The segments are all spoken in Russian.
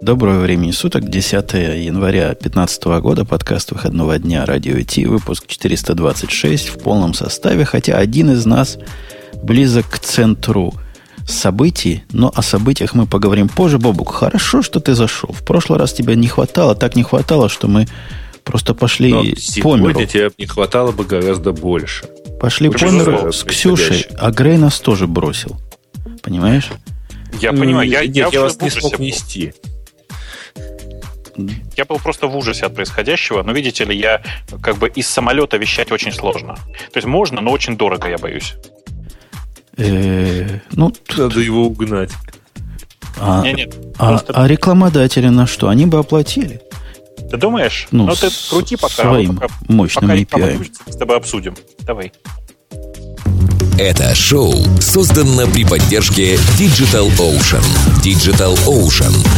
Доброго времени суток, 10 января 2015 года, подкаст выходного дня «Радио Ти», выпуск 426 в полном составе, хотя один из нас близок к центру событий, но о событиях мы поговорим позже. Бобук, хорошо, что ты зашел. В прошлый раз тебя не хватало, так не хватало, что мы просто пошли Но по сегодня миру. тебе не хватало бы гораздо больше. Пошли по Безусловно, миру с Ксюшей, а Грей нас тоже бросил. Понимаешь? Я понимаю, я, Нет, я, я уже вас не смог был. Я был просто в ужасе от происходящего, но видите ли, я как бы из самолета вещать очень сложно. То есть можно, но очень дорого, я боюсь. Э, ну, Надо его угнать. а, нет, а- а рекламодатели на что? Они бы оплатили. Ты думаешь? Ну, Ну, ты крути пока. своим пока, мощным пока API. мы с тобой обсудим. Давай. Это шоу создано при поддержке Digital Ocean. Digital Ocean –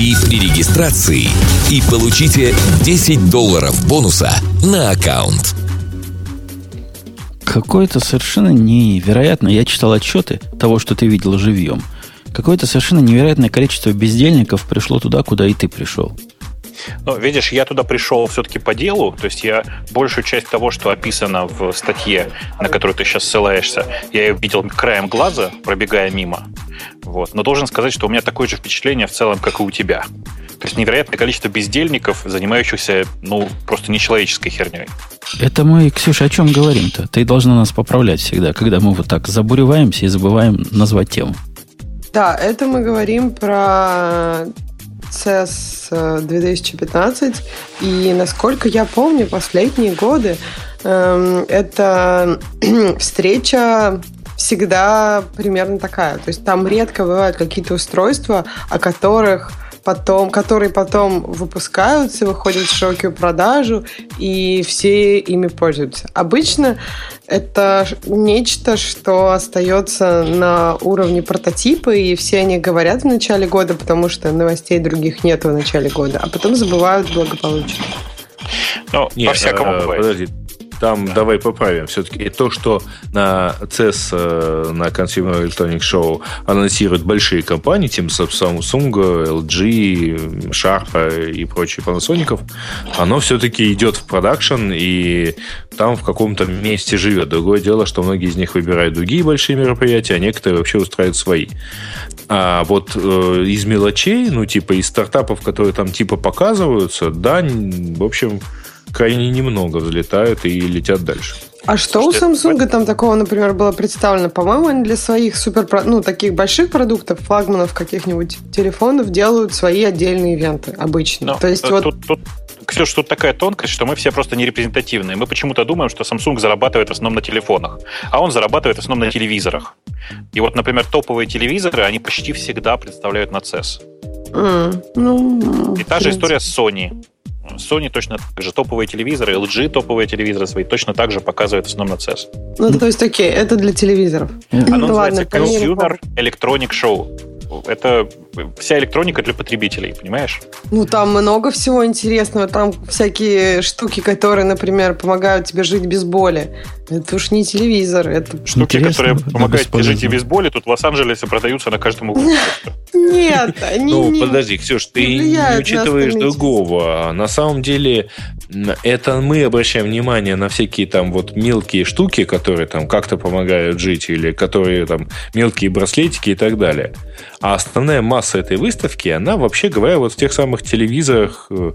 при регистрации и получите 10 долларов бонуса на аккаунт. Какое-то совершенно невероятно. Я читал отчеты того, что ты видел живьем. Какое-то совершенно невероятное количество бездельников пришло туда, куда и ты пришел. Ну, видишь, я туда пришел все-таки по делу, то есть я большую часть того, что описано в статье, на которую ты сейчас ссылаешься, я ее видел краем глаза, пробегая мимо. Вот. Но должен сказать, что у меня такое же впечатление в целом, как и у тебя. То есть невероятное количество бездельников, занимающихся, ну, просто нечеловеческой херней. Это мы, Ксюша, о чем говорим-то? Ты должна нас поправлять всегда, когда мы вот так забуреваемся и забываем назвать тему. Да, это мы говорим про CES э, 2015. И насколько я помню, последние годы эм, эта встреча всегда примерно такая. То есть там редко бывают какие-то устройства, о которых потом, которые потом выпускаются, выходят в широкую продажу, и все ими пользуются. Обычно это нечто, что остается на уровне прототипа, и все они говорят в начале года, потому что новостей других нет в начале года, а потом забывают благополучно. Ну, Не, по-всякому э, бывает. Подожди. Там давай поправим. Все-таки то, что на CES, э, на Consumer Electronics Show анонсируют большие компании, типа Samsung, LG, Sharp и прочие Panasonic, оно все-таки идет в продакшн и там в каком-то месте живет. Другое дело, что многие из них выбирают другие большие мероприятия, а некоторые вообще устраивают свои. А вот э, из мелочей, ну, типа из стартапов, которые там типа показываются, да, в общем, крайне немного взлетают и летят дальше. А что Слушайте, у Samsung там такого, например, было представлено? По-моему, они для своих супер, ну, таких больших продуктов, флагманов каких-нибудь телефонов делают свои отдельные ивенты обычно. Ну, То есть э, вот тут, тут, Ксюш, тут такая тонкость, что мы все просто не репрезентативные. Мы почему-то думаем, что Samsung зарабатывает в основном на телефонах, а он зарабатывает в основном на телевизорах. И вот, например, топовые телевизоры, они почти всегда представляют на CES. М, ну, И та же история с Sony. Sony точно так же топовые телевизоры, LG топовые телевизоры свои точно так же показывают в основном на CES. Ну, то есть, окей, это для телевизоров. Оно Ну, называется Consumer Electronic Show. Это вся электроника для потребителей, понимаешь? Ну, там много всего интересного. Там всякие штуки, которые, например, помогают тебе жить без боли. Это уж не телевизор, это... Штуки, Интересно, которые помогают тебе жить и без боли, тут в Лос-Анджелесе продаются на каждом углу. Нет, они Ну, подожди, Ксюш, ты не учитываешь другого. На самом деле, это мы обращаем внимание на всякие там вот мелкие штуки, которые там как-то помогают жить, или которые там мелкие браслетики и так далее. А основная масса этой выставки, она, вообще говоря, вот в тех самых телевизорах, э,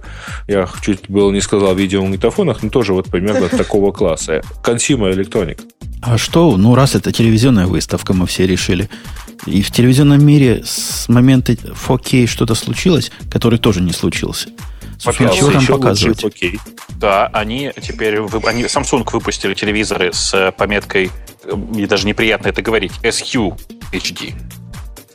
я чуть было не сказал видеомагнитофонах, но тоже вот примерно такого класса. Consumer Electronic. А что, ну раз это телевизионная выставка, мы все решили. И в телевизионном мире с момента 4K что-то случилось, который тоже не случился. Собственно, Во-первых, чего там лучше, показывать? окей. Да, они теперь, они, Samsung выпустили телевизоры с э, пометкой, э, мне даже неприятно это говорить, SUHD.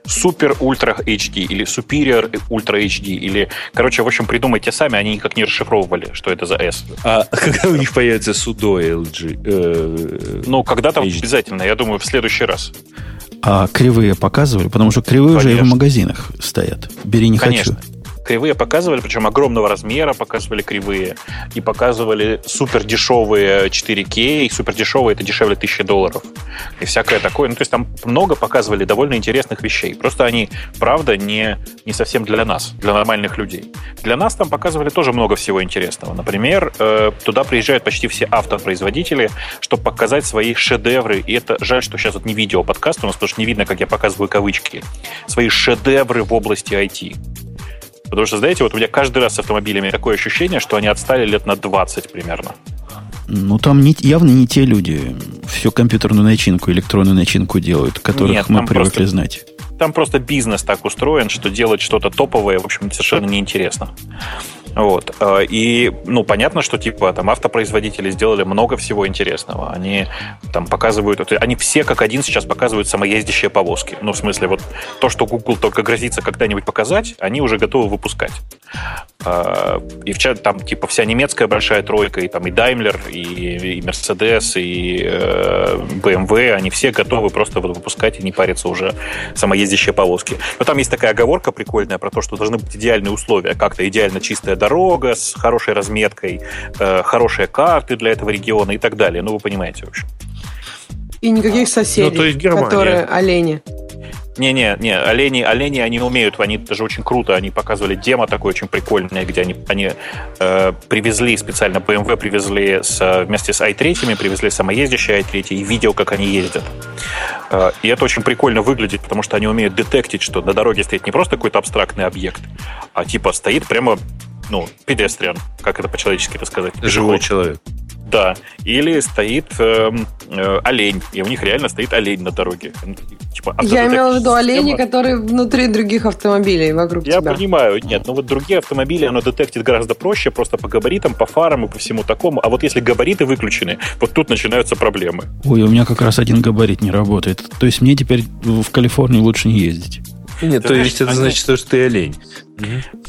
Super Ultra HD или Superior Ультра HD или, короче, в общем, придумайте сами, они никак не расшифровывали, что это за S. А когда у них появится судо LG? Э, ну, когда-то обязательно, я думаю, в следующий раз. А кривые показывали? Потому что кривые Конечно. уже и в магазинах стоят. Бери не Конечно. хочу кривые показывали, причем огромного размера показывали кривые, и показывали супер дешевые 4К, и супер дешевые это дешевле 1000 долларов, и всякое такое. Ну, то есть там много показывали довольно интересных вещей. Просто они, правда, не, не совсем для нас, для нормальных людей. Для нас там показывали тоже много всего интересного. Например, э, туда приезжают почти все автопроизводители, чтобы показать свои шедевры. И это жаль, что сейчас вот не видео подкаст у нас, потому что не видно, как я показываю кавычки. Свои шедевры в области IT. Потому что, знаете, вот у меня каждый раз с автомобилями такое ощущение, что они отстали лет на 20 примерно. Ну, там не, явно не те люди всю компьютерную начинку, электронную начинку делают, которых Нет, мы привыкли просто, знать. Там просто бизнес так устроен, что делать что-то топовое, в общем, совершенно неинтересно. Вот. Э, и, ну, понятно, что, типа, там автопроизводители сделали много всего интересного. Они там показывают, они все как один сейчас показывают самоездящие повозки. Ну, в смысле, вот то, что Google только грозится когда-нибудь показать, они уже готовы выпускать. Э, и в там, типа, вся немецкая большая тройка, и там и Daimler, и, и Mercedes, и э, BMW, они все готовы просто выпускать и не париться уже самоездящие повозки. Но там есть такая оговорка прикольная про то, что должны быть идеальные условия, как-то идеально чистая дорога с хорошей разметкой, э, хорошие карты для этого региона и так далее. Ну, вы понимаете, в общем. И никаких соседей, ну, то есть которые олени. Не-не, не, олени, олени они умеют, они даже очень круто, они показывали демо такое очень прикольное, где они, они э, привезли специально, BMW привезли с, вместе с i3, привезли самоездящие i3 и видео, как они ездят. Э, и это очень прикольно выглядит, потому что они умеют детектить, что на дороге стоит не просто какой-то абстрактный объект, а типа стоит прямо ну, педестриан, как это по-человечески сказать. Живой человек. Да. Или стоит э, э, олень, и у них реально стоит олень на дороге. Типа, Я имела в виду олени, которые внутри других автомобилей вокруг Я тебя. понимаю, нет, но вот другие автомобили оно детектит гораздо проще, просто по габаритам, по фарам и по всему такому. А вот если габариты выключены, вот тут начинаются проблемы. Ой, у меня как раз один габарит не работает. То есть мне теперь в Калифорнии лучше не ездить. Нет, то есть это значит, что ты олень.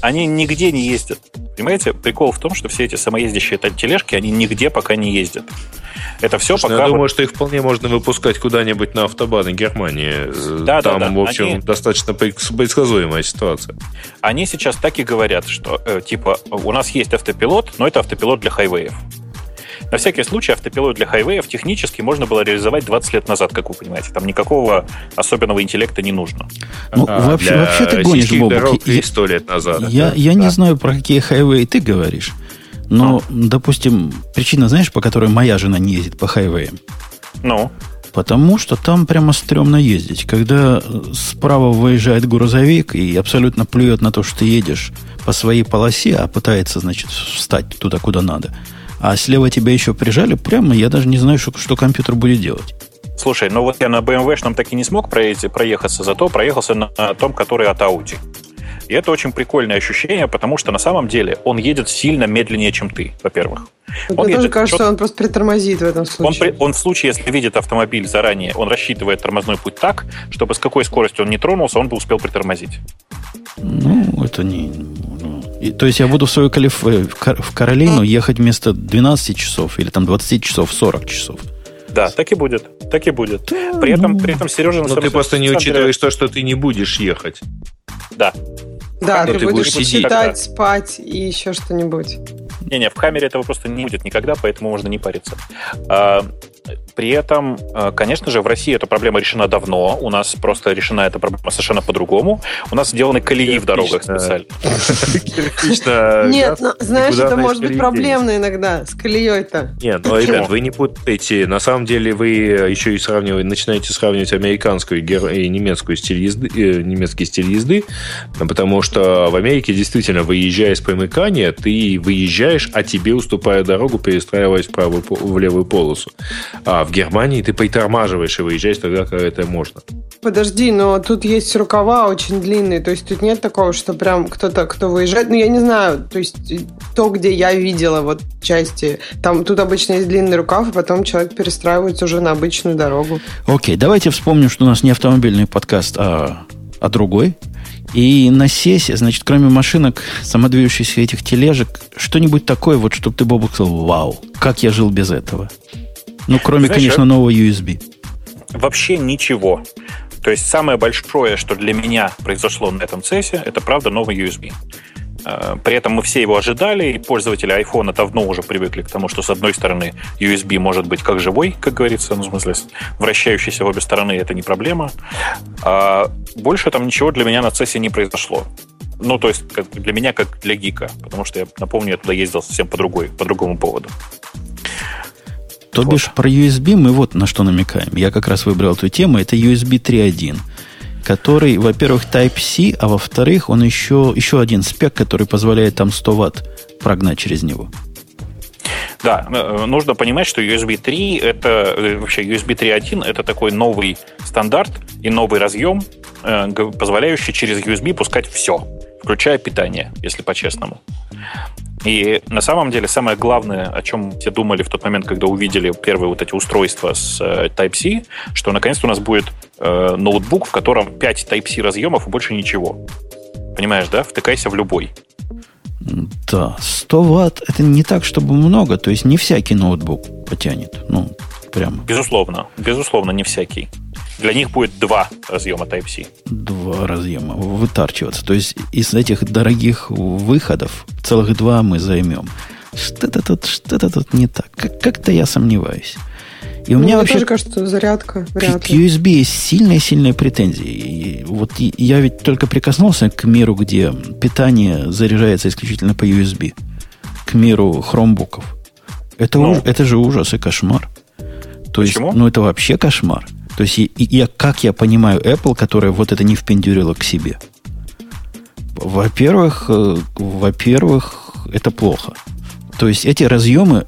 Они нигде не ездят. Понимаете, прикол в том, что все эти самоездящие тележки, они нигде пока не ездят. Это все Слушай, ну, пока... Я думаю, что их вполне можно выпускать куда-нибудь на автобаны Германии. Да, Там, да, да. в общем, они... достаточно предсказуемая ситуация. Они сейчас так и говорят, что, э, типа, у нас есть автопилот, но это автопилот для хайвеев. На всякий случай автопилот для хайвеев технически можно было реализовать 20 лет назад, как вы понимаете. Там никакого особенного интеллекта не нужно. Ну, а, вообще, вообще ты гонишь, Бобок. Я, 100 лет назад. Я, да, я да. не знаю, про какие хайвеи ты говоришь. Но, ну. допустим, причина, знаешь, по которой моя жена не ездит по хайвеям? Ну? Потому что там прямо стрёмно ездить. Когда справа выезжает грузовик и абсолютно плюет на то, что ты едешь по своей полосе, а пытается, значит, встать туда, куда надо – а слева тебя еще прижали прямо, я даже не знаю, что, что компьютер будет делать. Слушай, ну вот я на BMW-шном так и не смог проехаться, зато проехался на том, который от Audi. И это очень прикольное ощущение, потому что на самом деле он едет сильно медленнее, чем ты, во-первых. Он Мне тоже кажется, что он просто притормозит в этом случае. Он, он в случае, если видит автомобиль заранее, он рассчитывает тормозной путь так, чтобы с какой скоростью он не тронулся, он бы успел притормозить. Ну, это не... Ну, и, то есть я буду в свою Калиф... Э, в Каролину ехать вместо 12 часов или там 20 часов 40 часов. Да, так и будет. Так и будет. При этом, при этом Сережа... Но ты просто не учитываешь то, что ты не будешь ехать. Да. Да, ты, ты будешь, будешь читать, спать и еще что-нибудь. Не-не, в камере этого просто не будет никогда, поэтому можно не париться. А, при этом, а, конечно же, в России эта проблема решена давно. У нас просто решена эта проблема совершенно по-другому. У нас сделаны колеи в дорогах специально. Нет, ну, знаешь, это может быть проблемно иногда с колеей-то. Нет, ну, ребят, вы не путайте. На самом деле вы еще и сравниваете, начинаете сравнивать американскую и немецкую стиль езды, э, немецкий стиль езды, потому что в Америке действительно, выезжая с примыкания, ты выезжаешь, а тебе уступая дорогу, перестраиваясь в правую в левую полосу. А в Германии ты притормаживаешь и выезжаешь тогда, когда это можно. Подожди, но тут есть рукава очень длинные, то есть тут нет такого, что прям кто-то, кто выезжает, ну я не знаю, то есть то, где я видела вот части, там тут обычно есть длинный рукав, и потом человек перестраивается уже на обычную дорогу. Окей, давайте вспомним, что у нас не автомобильный подкаст, а а другой. И на сессии, значит, кроме машинок, самодвижущихся этих тележек, что-нибудь такое, вот, чтобы ты, Бобок, сказал, вау, как я жил без этого. Ну, кроме, Знаешь, конечно, нового USB. Вообще ничего. То есть самое большое, что для меня произошло на этом цессе, это правда новый USB. Э, при этом мы все его ожидали, и пользователи iPhone давно уже привыкли к тому, что с одной стороны USB может быть как живой, как говорится, ну, в смысле, вращающийся в обе стороны, это не проблема. А больше там ничего для меня на CES не произошло. Ну, то есть как для меня, как для гика, потому что я напомню, я туда ездил совсем по другой, по другому поводу. То вот. бишь про USB мы вот на что намекаем. Я как раз выбрал эту тему. Это USB 3.1 который, во-первых, Type-C, а во-вторых, он еще, еще один спек, который позволяет там 100 ватт прогнать через него. Да, э, нужно понимать, что USB 3 это э, вообще USB 3.1 это такой новый стандарт и новый разъем, э, позволяющий через USB пускать все, включая питание, если по-честному. И на самом деле самое главное, о чем все думали в тот момент, когда увидели первые вот эти устройства с э, Type-C, что наконец-то у нас будет э, ноутбук, в котором 5 Type-C разъемов и больше ничего. Понимаешь, да? Втыкайся в любой. Да, 100 ватт это не так, чтобы много, то есть не всякий ноутбук потянет. Ну, прямо. Безусловно, безусловно, не всякий. Для них будет два разъема Type-C. Два разъема вытарчиваться. То есть из этих дорогих выходов целых два мы займем. Что-то тут, что-то тут не так. Как-то я сомневаюсь. И у ну, меня вообще тоже кажется, зарядка вряд к USB есть сильные-сильные претензии. И вот я ведь только прикоснулся к миру, где питание заряжается исключительно по USB. К миру хромбуков. Это, ну. уж, это же ужас и кошмар. То Почему? есть, ну это вообще кошмар. То есть, я, как я понимаю Apple, которая вот это не впендюрила к себе? Во-первых, э, во-первых, это плохо. То есть эти разъемы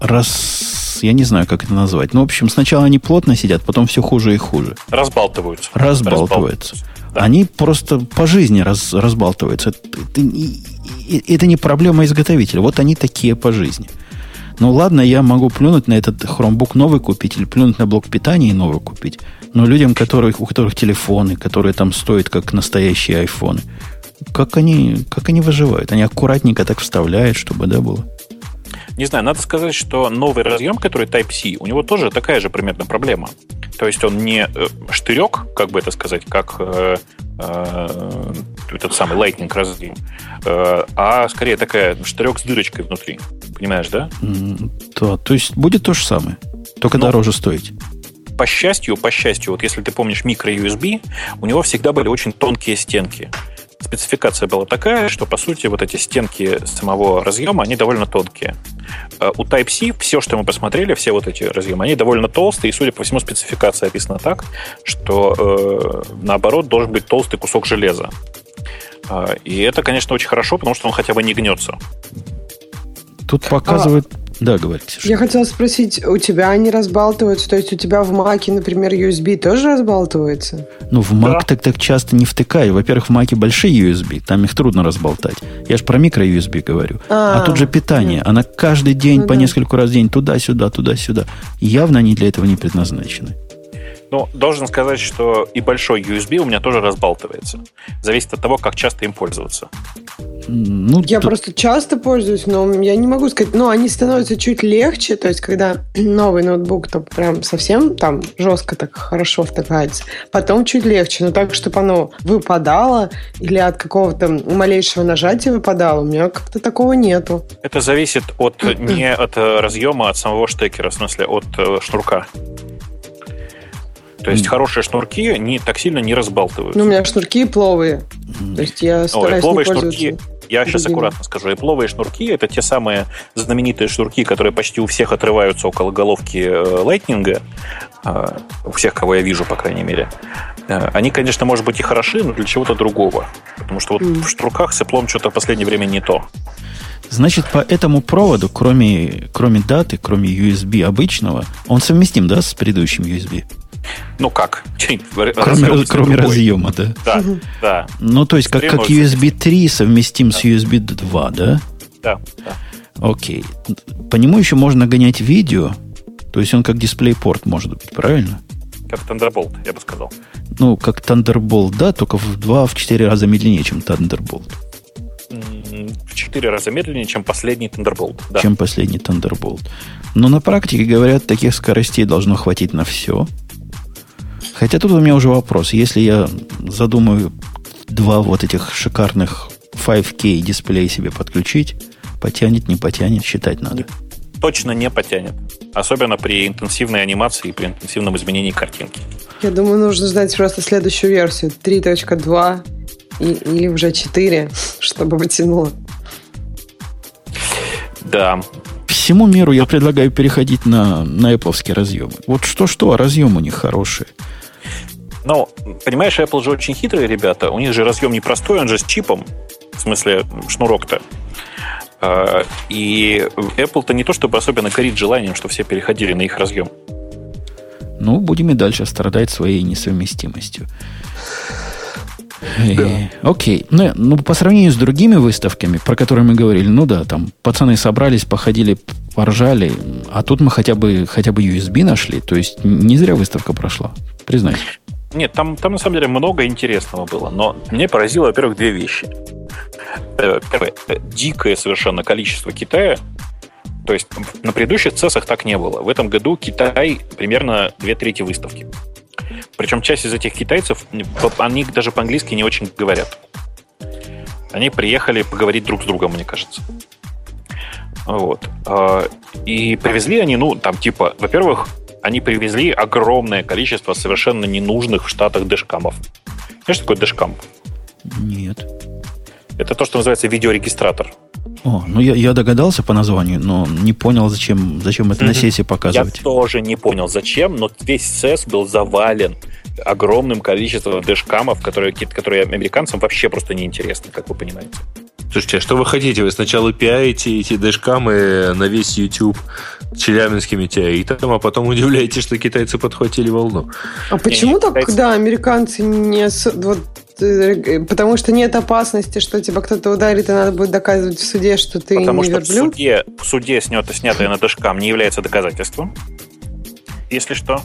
раз, я не знаю, как это назвать. Ну, в общем, сначала они плотно сидят, потом все хуже и хуже. Разбалтываются. Разбалтываются. Да. Они просто по жизни раз, разбалтываются. Это, это, это не проблема изготовителя. Вот они такие по жизни. Ну ладно, я могу плюнуть на этот Chromebook новый купить или плюнуть на блок питания и новый купить. Но людям, которых, у которых телефоны, которые там стоят как настоящие айфоны, как они, как они выживают? Они аккуратненько так вставляют, чтобы, да, было? Не знаю, надо сказать, что новый разъем, который Type-C, у него тоже такая же примерно проблема. То есть он не э, штырек, как бы это сказать, как э, этот самый Lightning разъем, э, а скорее такая штырек с дырочкой внутри. Понимаешь, да? Да, то есть будет то же самое, только Но... дороже стоить по счастью, по счастью, вот если ты помнишь микро-USB, у него всегда были очень тонкие стенки спецификация была такая, что, по сути, вот эти стенки самого разъема, они довольно тонкие. Э, у Type-C все, что мы посмотрели, все вот эти разъемы, они довольно толстые, и, судя по всему, спецификация описана так, что, э, наоборот, должен быть толстый кусок железа. Э, и это, конечно, очень хорошо, потому что он хотя бы не гнется. Тут показывает а, да, говорите. Я хотела спросить, у тебя они разбалтываются? То есть у тебя в Маке, например, USB тоже разбалтывается? Ну, в Mac да. так так часто не втыкай. Во-первых, в Маке большие USB, там их трудно разболтать. Я же про микро-USB говорю. А, а тут же питание. Да. Она каждый день ну, по да. нескольку раз в день туда-сюда, туда-сюда. Явно они для этого не предназначены. Ну, должен сказать, что и большой USB у меня тоже разбалтывается. Зависит от того, как часто им пользоваться. Ну, я то... просто часто пользуюсь, но я не могу сказать, но они становятся чуть легче, то есть когда новый ноутбук, то прям совсем там жестко так хорошо втыкается, потом чуть легче, но так, чтобы оно выпадало или от какого-то малейшего нажатия выпадало, у меня как-то такого нету. Это зависит от не от э, разъема, а от самого штекера, в смысле от э, шнурка. То есть хорошие шнурки не, так сильно не разбалтываются. Ну, у меня шнурки пловые. То есть я стараюсь О, не шнурки, я сейчас аккуратно скажу. Эпловые шнурки — это те самые знаменитые шнурки, которые почти у всех отрываются около головки Lightning, э, у всех, кого я вижу, по крайней мере. Э, они, конечно, может быть и хороши, но для чего-то другого. Потому что вот mm. в шнурках с эплом что-то в последнее время не то. Значит, по этому проводу, кроме, кроме даты, кроме USB обычного, он совместим, да, с предыдущим USB? Ну как? Кроме, кроме разъема, да? Да, да. Ну, то есть, как, как USB 3 совместим да. с USB 2, да? Да, да. Окей. По нему еще можно гонять видео, то есть он как DisplayPort может быть, правильно? Как Thunderbolt, я бы сказал. Ну, как Thunderbolt, да, только в 2-4 раза медленнее, чем Thunderbolt. В 4 раза медленнее, чем последний Thunderbolt. Да. Чем последний Thunderbolt. Но на практике, говорят, таких скоростей должно хватить на все. Хотя тут у меня уже вопрос. Если я задумаю два вот этих шикарных 5K дисплея себе подключить, потянет, не потянет, считать надо. Точно не потянет. Особенно при интенсивной анимации и при интенсивном изменении картинки. Я думаю, нужно ждать просто следующую версию 3.2 и, или уже 4, чтобы потянуло. Да. Всему миру я предлагаю переходить на, на Apple разъемы. Вот что-что, а разъем у них хороший. Ну, понимаешь, Apple же очень хитрые ребята. У них же разъем непростой, он же с чипом. В смысле, шнурок-то. А, и Apple-то не то чтобы особенно горит желанием, что все переходили на их разъем. Ну, будем и дальше страдать своей несовместимостью. Да. Э, окей. Ну, ну, по сравнению с другими выставками, про которые мы говорили, ну да, там пацаны собрались, походили, поржали, а тут мы хотя бы, хотя бы USB нашли, то есть не зря выставка прошла, признайся. Нет, там, там на самом деле много интересного было, но мне поразило, во-первых, две вещи. Э, первое, дикое совершенно количество Китая. То есть на предыдущих цессах так не было. В этом году Китай примерно две трети выставки. Причем часть из этих китайцев, они даже по-английски не очень говорят. Они приехали поговорить друг с другом, мне кажется. Вот. А, и привезли они, ну, там, типа, во-первых, они привезли огромное количество совершенно ненужных в Штатах дэшкамов. Знаешь, что такое дэшкам? Нет. Это то, что называется видеорегистратор. О, ну я, я догадался по названию, но не понял, зачем, зачем это mm-hmm. на сессии показывать. Я тоже не понял, зачем, но весь CES был завален огромным количеством дэшкамов, которые, которые американцам вообще просто неинтересны, как вы понимаете. Слушайте, а что вы хотите? Вы сначала пиаете эти дэшкамы на весь YouTube челябинскими теоритом, а потом удивляетесь, что китайцы подхватили волну. А почему так, китайцы... да, американцы не... Вот, э, потому что нет опасности, что тебя кто-то ударит, и надо будет доказывать в суде, что ты потому не что верблюд? в суде, в суде снято, снятое на дэшкам не является доказательством, если что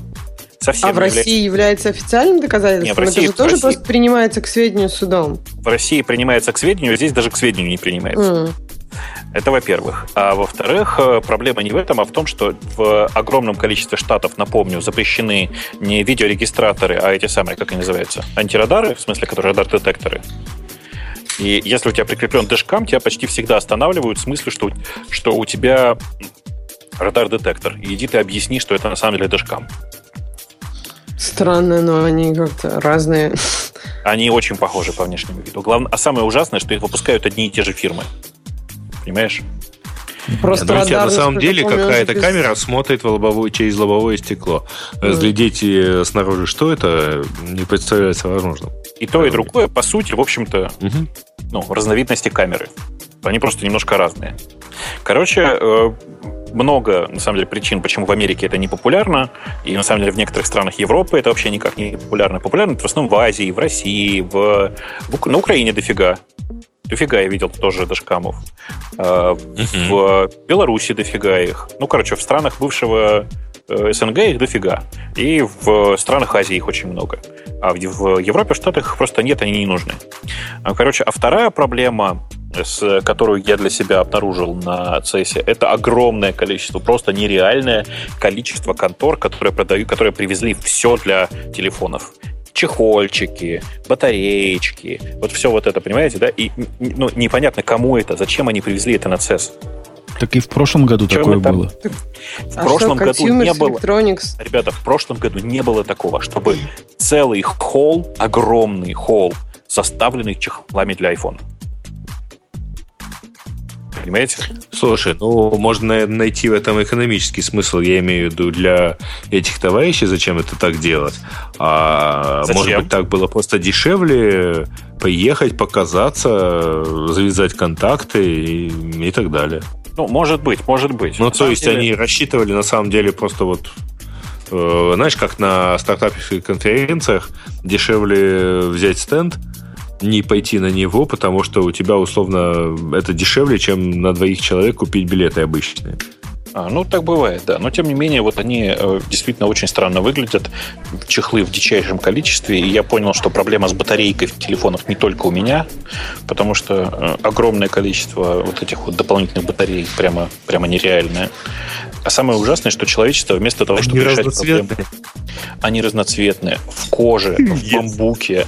совсем. А в России является официальным доказательством? Нет, в России, Это же тоже России... просто принимается к сведению судом. В России принимается к сведению, здесь даже к сведению не принимается. Mm. Это во-первых. А во-вторых, э, проблема не в этом, а в том, что в огромном количестве штатов, напомню, запрещены не видеорегистраторы, а эти самые, как они называются, антирадары, в смысле, которые радар-детекторы. И если у тебя прикреплен дэшкам, тебя почти всегда останавливают в смысле, что, что у тебя радар-детектор. И иди ты объясни, что это на самом деле дэшкам. Странно, но они как-то разные. Они очень похожи по внешнему виду. Главное, а самое ужасное, что их выпускают одни и те же фирмы. Понимаешь? Просто Нет, ну, у тебя на самом деле какая-то без... камера смотрит в лобовое, через лобовое стекло. Разглядеть mm. снаружи, что это, не представляется возможным. И то, и другое, по сути, в общем-то, угу. ну, разновидности камеры. Они просто немножко разные. Короче, э, много, на самом деле, причин, почему в Америке это не популярно, и, на самом деле, в некоторых странах Европы это вообще никак не популярно. Популярно это в основном в Азии, в России, в, в на Украине дофига. Дофига я видел тоже дашкамов. Uh, в Беларуси дофига их. Ну, короче, в странах бывшего СНГ их дофига. И в странах Азии их очень много. А в Европе, в Штатах их просто нет, они не нужны. А, короче, а вторая проблема с, которую я для себя обнаружил на CES, это огромное количество, просто нереальное количество контор, которые продают, которые привезли все для телефонов чехольчики, батареечки, вот все вот это, понимаете, да? И ну, непонятно, кому это, зачем они привезли это на CES. Так и в прошлом году Чем такое это? было. В а прошлом что, году не было. Electronics? Ребята, в прошлом году не было такого, чтобы целый холл, огромный холл, составленный чехлами для iPhone. Понимаете? Слушай, ну, можно найти в этом экономический смысл, я имею в виду, для этих товарищей, зачем это так делать. А зачем? может быть, так было просто дешевле поехать, показаться, завязать контакты и, и так далее. Ну, может быть, может быть. Ну, то есть деле... они рассчитывали, на самом деле, просто вот э, знаешь, как на стартапных конференциях дешевле взять стенд, не пойти на него, потому что у тебя условно это дешевле, чем на двоих человек купить билеты обычные. А, ну, так бывает, да. Но, тем не менее, вот они э, действительно очень странно выглядят. Чехлы в дичайшем количестве. И я понял, что проблема с батарейкой в телефонах не только у меня, потому что э, огромное количество вот этих вот дополнительных батарей прямо, прямо нереальное. А самое ужасное, что человечество вместо того, чтобы решать проблемы... Они разноцветные. В коже, в бамбуке,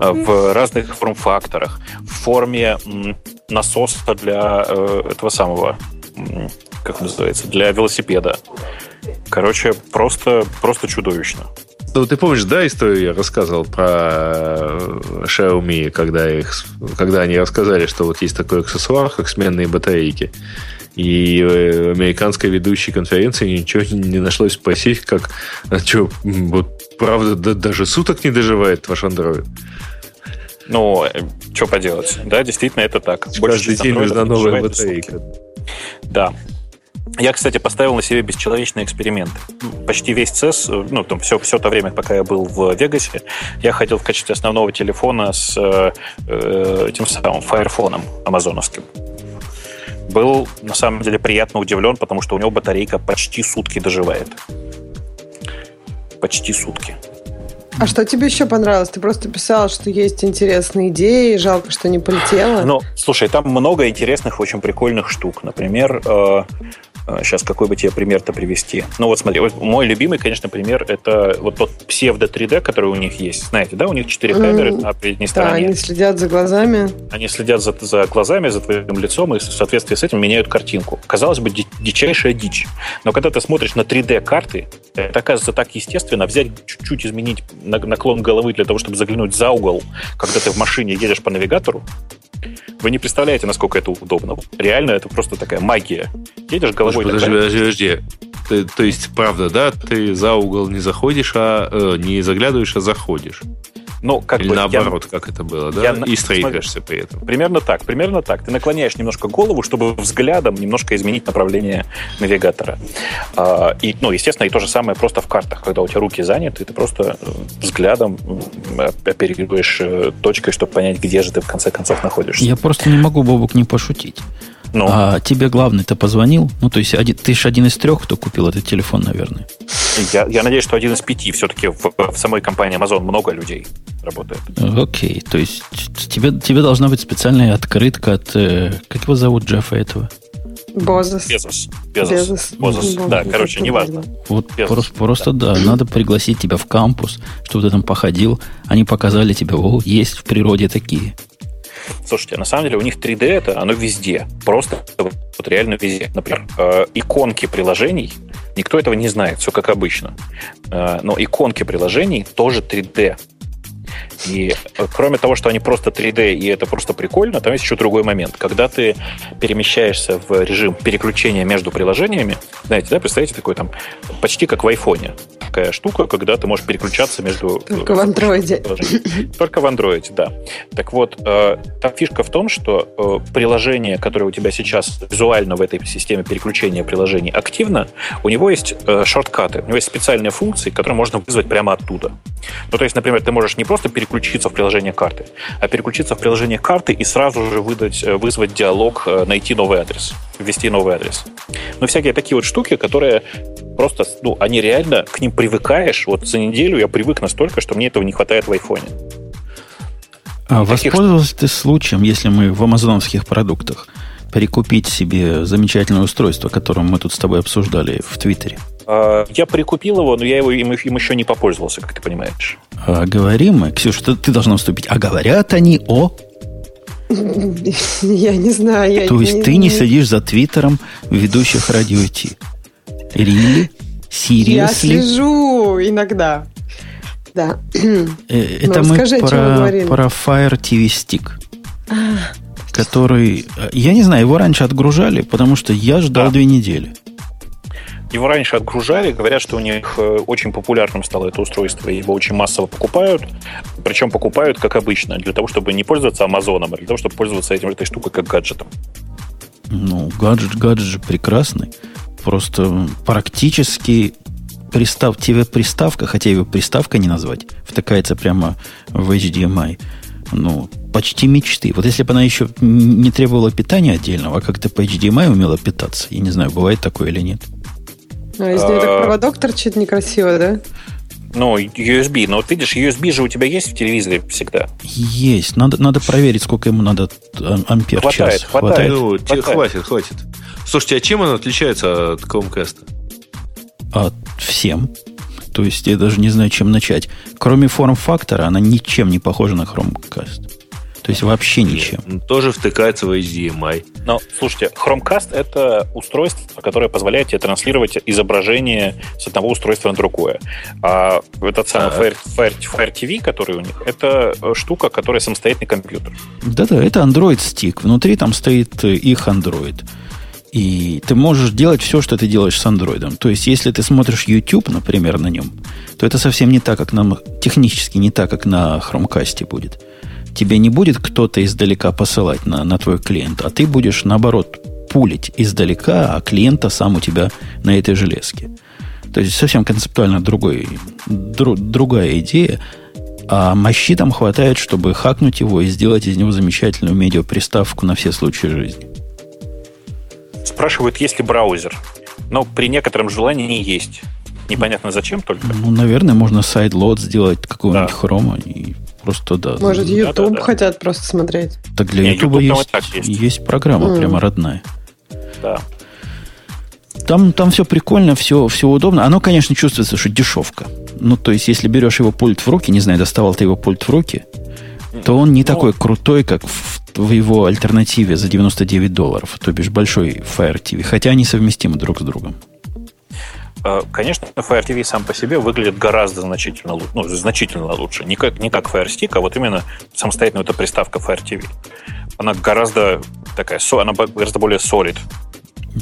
э, в разных форм-факторах, в форме насоса для этого самого как называется, для велосипеда. Короче, просто, просто чудовищно. Ну, ты помнишь, да, историю я рассказывал про э, Xiaomi, когда, их, когда они рассказали, что вот есть такой аксессуар, как сменные батарейки. И э, американской ведущей конференции ничего не нашлось спросить, как, а что, вот правда, да, даже суток не доживает ваш Android? Ну, э, что поделать? Да, действительно, это так. Каждый день нужна новая батарейка. Да, я, кстати, поставил на себе бесчеловечный эксперимент. Почти весь CES, ну, там все, все то время, пока я был в Вегасе, я ходил в качестве основного телефона с э, э тем самым Firephone амазоновским. Был, на самом деле, приятно удивлен, потому что у него батарейка почти сутки доживает. Почти сутки. А что тебе еще понравилось? Ты просто писал, что есть интересные идеи, жалко, что не полетело. Ну, слушай, там много интересных, очень прикольных штук. Например, э, Сейчас а, какой бы тебе пример-то привести? Ну вот смотри, вот мой любимый, конечно, пример это вот тот псевдо 3D, который у них есть. Знаете, да, у них четыре камеры mm, на передней стороне. Да, они следят за глазами. Они следят за, за глазами, за твоим лицом и в соответствии с этим меняют картинку. Казалось бы, дичайшая дичь. Но когда ты смотришь на 3D-карты, это оказывается так естественно взять, чуть-чуть изменить наклон головы для того, чтобы заглянуть за угол, когда ты в машине едешь по навигатору, вы не представляете, насколько это удобно. Реально, это просто такая магия. Едешь головой... Подожди, подожди, подожди. Ты, то есть, правда, да, ты за угол не заходишь, а э, не заглядываешь, а заходишь. Ну, как Или бы, наоборот, я, как это было, да? Я, и стрейфишься при этом. Примерно так, примерно так. Ты наклоняешь немножко голову, чтобы взглядом немножко изменить направление навигатора. А, и, ну, естественно, и то же самое просто в картах. Когда у тебя руки заняты, ты просто э, взглядом оперируешь э, точкой, чтобы понять, где же ты в конце концов находишься. Я просто не могу, Бобук, не пошутить. Ну. А тебе главный-то позвонил? Ну, то есть один, ты же один из трех, кто купил этот телефон, наверное. Я, я надеюсь, что один из пяти. Все-таки в, в самой компании Amazon много людей работает. Окей, то есть тебе, тебе должна быть специальная открытка от... Э, как его зовут, Джеффа этого? Бозос. Безос. Безос. Безос. Бозос. Да, короче, неважно. Вот просто, просто, да, надо пригласить тебя в кампус, чтобы ты там походил. Они показали тебе, о, есть в природе такие. Слушайте, на самом деле у них 3D это оно везде. Просто вот реально везде. Например, э, иконки приложений, никто этого не знает, все как обычно. Э, но иконки приложений тоже 3D. И э, кроме того, что они просто 3D, и это просто прикольно, там есть еще другой момент. Когда ты перемещаешься в режим переключения между приложениями, знаете, да, представляете, такой там почти как в айфоне. Такая штука, когда ты можешь переключаться между... Только в андроиде. Только в андроиде, да. Так вот, э, там фишка в том, что э, приложение, которое у тебя сейчас визуально в этой системе переключения приложений активно, у него есть шорткаты, у него есть специальные функции, которые можно вызвать прямо оттуда. Ну, то есть, например, ты можешь не просто переключиться в приложение карты, а переключиться в приложение карты и сразу же выдать, э, вызвать диалог, э, найти новый адрес, ввести новый адрес. Ну, всякие такие вот штуки, которые просто, ну, они реально, к ним привыкаешь. Вот за неделю я привык настолько, что мне этого не хватает в айфоне. А Таких... воспользовался ты случаем, если мы в амазоновских продуктах прикупить себе замечательное устройство, которое мы тут с тобой обсуждали в Твиттере? А, я прикупил его, но я его им, им еще не попользовался, как ты понимаешь. А говорим мы, Ксюша, ты, ты должна вступить. А говорят они о... Я не знаю. Я То есть не, ты не следишь за твиттером ведущих радио Ти? Рили? Я слежу иногда. Да. Э, это ну, мы скажи, про, про Fire TV Stick. А, который... Э, я не знаю, его раньше отгружали, потому что я ждал да. две недели. Его раньше отгружали, говорят, что у них э, очень популярным стало это устройство, и его очень массово покупают. Причем покупают, как обычно, для того, чтобы не пользоваться Амазоном, а для того, чтобы пользоваться этим, этой штукой как гаджетом. Ну, гаджет, гаджет же прекрасный. Просто практически пристав, TV-приставка, хотя его приставка не назвать, втыкается прямо в HDMI. Ну, почти мечты. Вот если бы она еще не требовала питания отдельного, а как-то по HDMI умела питаться, я не знаю, бывает такое или нет. А из нее так проводок торчит некрасиво, да? Ну, USB. Но вот видишь, USB же у тебя есть в телевизоре всегда. Есть. Надо, надо проверить, сколько ему надо ампер хватает, час. Хватает, хватает. Ну, хватает. хватит, хватит. Слушайте, а чем он отличается от Chromecast? От всем. То есть я даже не знаю, чем начать. Кроме форм-фактора, она ничем не похожа на Chromecast. То есть вообще ничем. Нет, тоже втыкается в HDMI. Но, слушайте, Chromecast — это устройство, которое позволяет тебе транслировать изображение с одного устройства на другое. А этот самый Fire, Fire, Fire TV, который у них, это штука, которая самостоятельный компьютер. Да-да, это Android Stick. Внутри там стоит их Android. И ты можешь делать все, что ты делаешь с андроидом. То есть, если ты смотришь YouTube, например, на нем, то это совсем не так, как нам технически не так, как на хромкасте будет. Тебе не будет кто-то издалека посылать на, на твой клиент, а ты будешь, наоборот, пулить издалека, а клиента сам у тебя на этой железке. То есть совсем концептуально другой, дру, другая идея. А мощи там хватает, чтобы хакнуть его и сделать из него замечательную медиаприставку на все случаи жизни. Спрашивают, есть ли браузер. Но при некотором желании есть. Непонятно зачем только. Ну, наверное, можно сайт-лот сделать какого-нибудь да. хрома и просто да. Может, YouTube да, да, да. хотят просто смотреть. Так для Не, YouTube, YouTube есть, есть. есть программа mm. прямо родная. Да. Там, там все прикольно, все, все удобно. Оно, конечно, чувствуется, что дешевка. Ну, то есть, если берешь его пульт в руки, не знаю, доставал ты его пульт в руки, то он не ну, такой крутой, как в, в его альтернативе за 99 долларов, то бишь большой Fire TV, хотя они совместимы друг с другом. А, конечно, Fire TV сам по себе выглядит гораздо значительно, ну, значительно лучше. Не как, не как Fire Stick, а вот именно самостоятельно эта приставка Fire TV. Она гораздо такая, она гораздо более solid.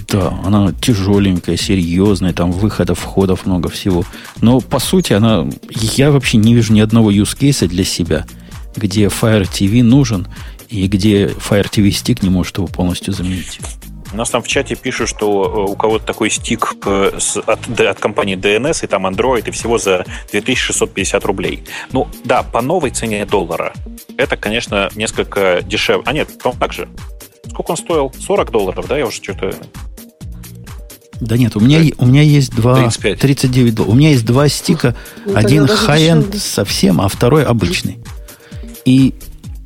Да, она тяжеленькая, серьезная, там выходов, входов много всего. Но по сути она, я вообще не вижу ни одного use case для себя, где Fire TV нужен, и где Fire TV Stick не может его полностью заменить. У нас там в чате пишут, что э, у кого-то такой стик э, от, от компании DNS, и там Android, и всего за 2650 рублей. Ну, да, по новой цене доллара. Это, конечно, несколько дешевле. А нет, по так же. Сколько он стоил? 40 долларов, да? Я уже что-то... Да нет, у меня, у меня есть два... 35. 39 долларов. У меня есть два стика. Ну, один high-end совсем, а второй обычный. И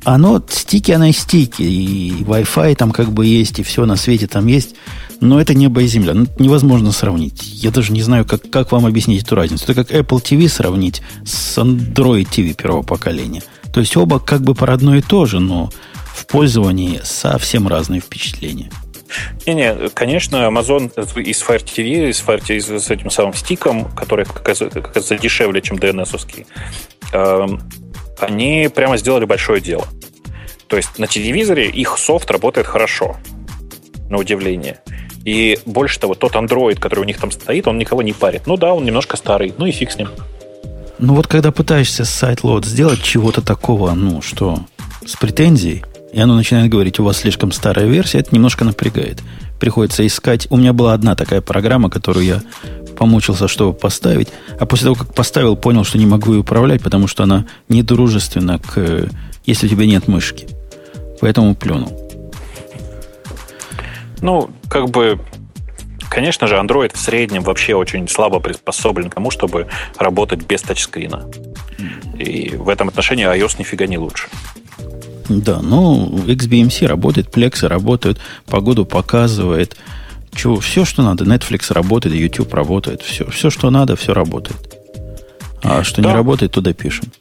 оно, стики, оно и стики, и Wi-Fi там как бы есть, и все на свете там есть, но это небо и земля. Ну, невозможно сравнить. Я даже не знаю, как, как вам объяснить эту разницу. Это как Apple TV сравнить с Android TV первого поколения. То есть оба как бы по одно и то же, но в пользовании совсем разные впечатления. Не-не, конечно, Amazon из Fire TV, из Fire TV с этим самым стиком, который оказывается дешевле, чем DNS-овский, эм, они прямо сделали большое дело. То есть на телевизоре их софт работает хорошо, на удивление. И больше того, тот Android, который у них там стоит, он никого не парит. Ну да, он немножко старый, ну и фиг с ним. Ну вот когда пытаешься сайт-лот сделать чего-то такого, ну что, с претензией, и оно начинает говорить, у вас слишком старая версия, это немножко напрягает. Приходится искать. У меня была одна такая программа, которую я помучился, чтобы поставить. А после того, как поставил, понял, что не могу ее управлять, потому что она недружественна к... Если у тебя нет мышки. Поэтому плюнул. Ну, как бы Конечно же, Android в среднем вообще очень слабо приспособлен к тому, чтобы работать без тачскрина. И в этом отношении iOS нифига не лучше. Да, ну, XBMC работает, Plex работает, погоду показывает. Чего, все, что надо. Netflix работает, YouTube работает. Все, все что надо, все работает. А что да. не работает, туда пишем.